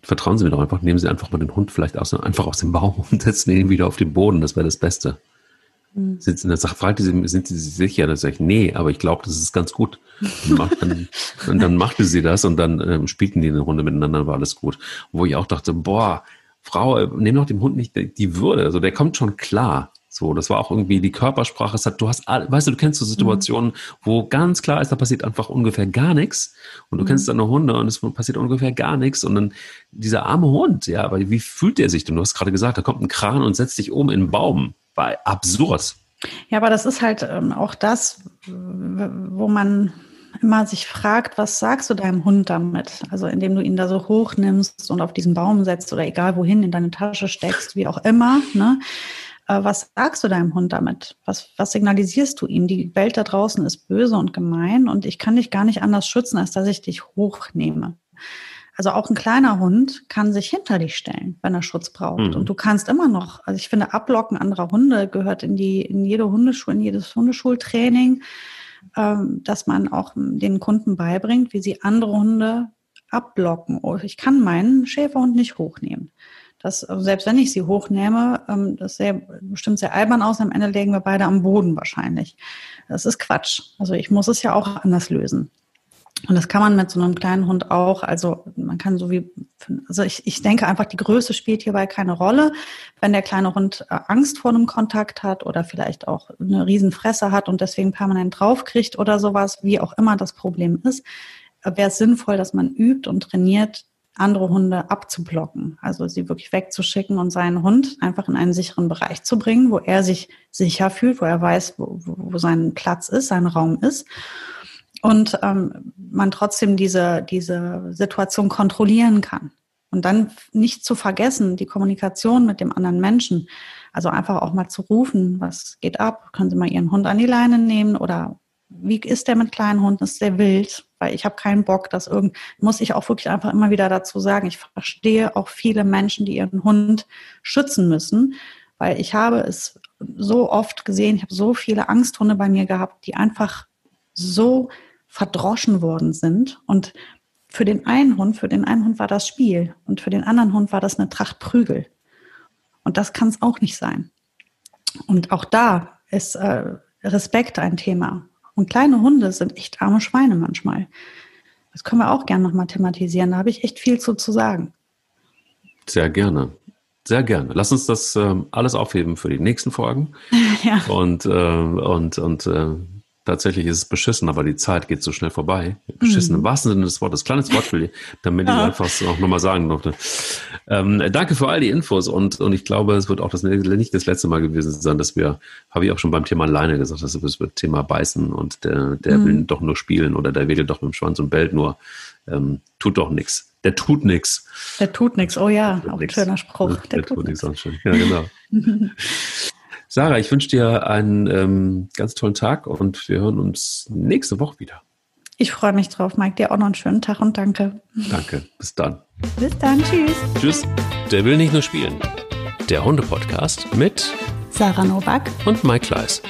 S1: vertrauen Sie mir doch einfach, nehmen Sie einfach mal den Hund vielleicht aus, einfach aus dem Baum und setzen ihn wieder auf den Boden, das wäre das Beste. Mhm. Sind, dann fragte sie, sind Sie sich sicher? Dann sage ich, nee, aber ich glaube, das ist ganz gut. Und, dann, und dann machte sie das und dann ähm, spielten die eine Runde miteinander, war alles gut. Wo ich auch dachte, boah, Frau, äh, nimm doch dem Hund nicht die Würde. Also der kommt schon klar. So, das war auch irgendwie die Körpersprache. Es hat, du hast, weißt du, du kennst so Situationen, mhm. wo ganz klar ist, da passiert einfach ungefähr gar nichts. Und du mhm. kennst deine Hunde und es passiert ungefähr gar nichts. Und dann dieser arme Hund, ja, aber wie fühlt der sich denn? Du hast gerade gesagt, da kommt ein Kran und setzt dich um in einen Baum absurd.
S2: Ja, aber das ist halt ähm, auch das, wo man immer sich fragt, was sagst du deinem Hund damit? Also indem du ihn da so hoch nimmst und auf diesen Baum setzt oder egal wohin in deine Tasche steckst, wie auch immer. Ne? Äh, was sagst du deinem Hund damit? Was, was signalisierst du ihm? Die Welt da draußen ist böse und gemein und ich kann dich gar nicht anders schützen, als dass ich dich hochnehme. Also auch ein kleiner Hund kann sich hinter dich stellen, wenn er Schutz braucht. Mhm. Und du kannst immer noch, also ich finde, Ablocken anderer Hunde gehört in die, in jede Hundeschule, in jedes Hundeschultraining, ähm, dass man auch den Kunden beibringt, wie sie andere Hunde abblocken. Oh, ich kann meinen Schäferhund nicht hochnehmen. Das, also selbst wenn ich sie hochnehme, ähm, das sähe bestimmt sehr albern aus. Am Ende legen wir beide am Boden wahrscheinlich. Das ist Quatsch. Also ich muss es ja auch anders lösen. Und das kann man mit so einem kleinen Hund auch. Also man kann so wie, also ich, ich denke einfach, die Größe spielt hierbei keine Rolle. Wenn der kleine Hund äh, Angst vor einem Kontakt hat oder vielleicht auch eine Riesenfresse hat und deswegen permanent draufkriegt oder sowas, wie auch immer das Problem ist, äh, wäre es sinnvoll, dass man übt und trainiert, andere Hunde abzublocken. Also sie wirklich wegzuschicken und seinen Hund einfach in einen sicheren Bereich zu bringen, wo er sich sicher fühlt, wo er weiß, wo, wo sein Platz ist, sein Raum ist und ähm, man trotzdem diese, diese Situation kontrollieren kann. Und dann nicht zu vergessen, die Kommunikation mit dem anderen Menschen. Also einfach auch mal zu rufen, was geht ab? Können Sie mal Ihren Hund an die Leine nehmen? Oder wie ist der mit kleinen Hunden? Ist der wild? Weil ich habe keinen Bock, dass irgend, muss ich auch wirklich einfach immer wieder dazu sagen, ich verstehe auch viele Menschen, die ihren Hund schützen müssen, weil ich habe es so oft gesehen, ich habe so viele Angsthunde bei mir gehabt, die einfach so verdroschen worden sind. Und für den einen Hund, für den einen Hund war das Spiel und für den anderen Hund war das eine Tracht Prügel. Und das kann es auch nicht sein. Und auch da ist äh, Respekt ein Thema. Und kleine Hunde sind echt arme Schweine manchmal. Das können wir auch gerne nochmal thematisieren. Da habe ich echt viel zu, zu sagen.
S1: Sehr gerne. Sehr gerne. Lass uns das äh, alles aufheben für die nächsten Folgen. ja. Und, äh, und, und äh, Tatsächlich ist es beschissen, aber die Zeit geht so schnell vorbei. Beschissen mhm. im wahrsten Sinne des Wortes. Kleines Wortspiel, damit ich einfach so auch nochmal sagen durfte. Ähm, danke für all die Infos und, und ich glaube, es wird auch das, nicht das letzte Mal gewesen sein, dass wir, habe ich auch schon beim Thema Leine gesagt, dass es wird Thema Beißen und der, der mhm. will doch nur spielen oder der wedelt doch mit dem Schwanz und bellt nur. Ähm, tut doch nichts. Der tut nichts.
S2: Der tut nichts. Oh ja, auch ein schöner Spruch.
S1: Der, der tut, nichts. Ja, genau. Sarah, ich wünsche dir einen ähm, ganz tollen Tag und wir hören uns nächste Woche wieder.
S2: Ich freue mich drauf, Mike. Dir auch noch einen schönen Tag und danke.
S1: Danke. Bis dann.
S2: Bis dann. Tschüss.
S1: Tschüss. Der will nicht nur spielen. Der Hunde-Podcast mit
S2: Sarah Novak
S1: und Mike Kleiss.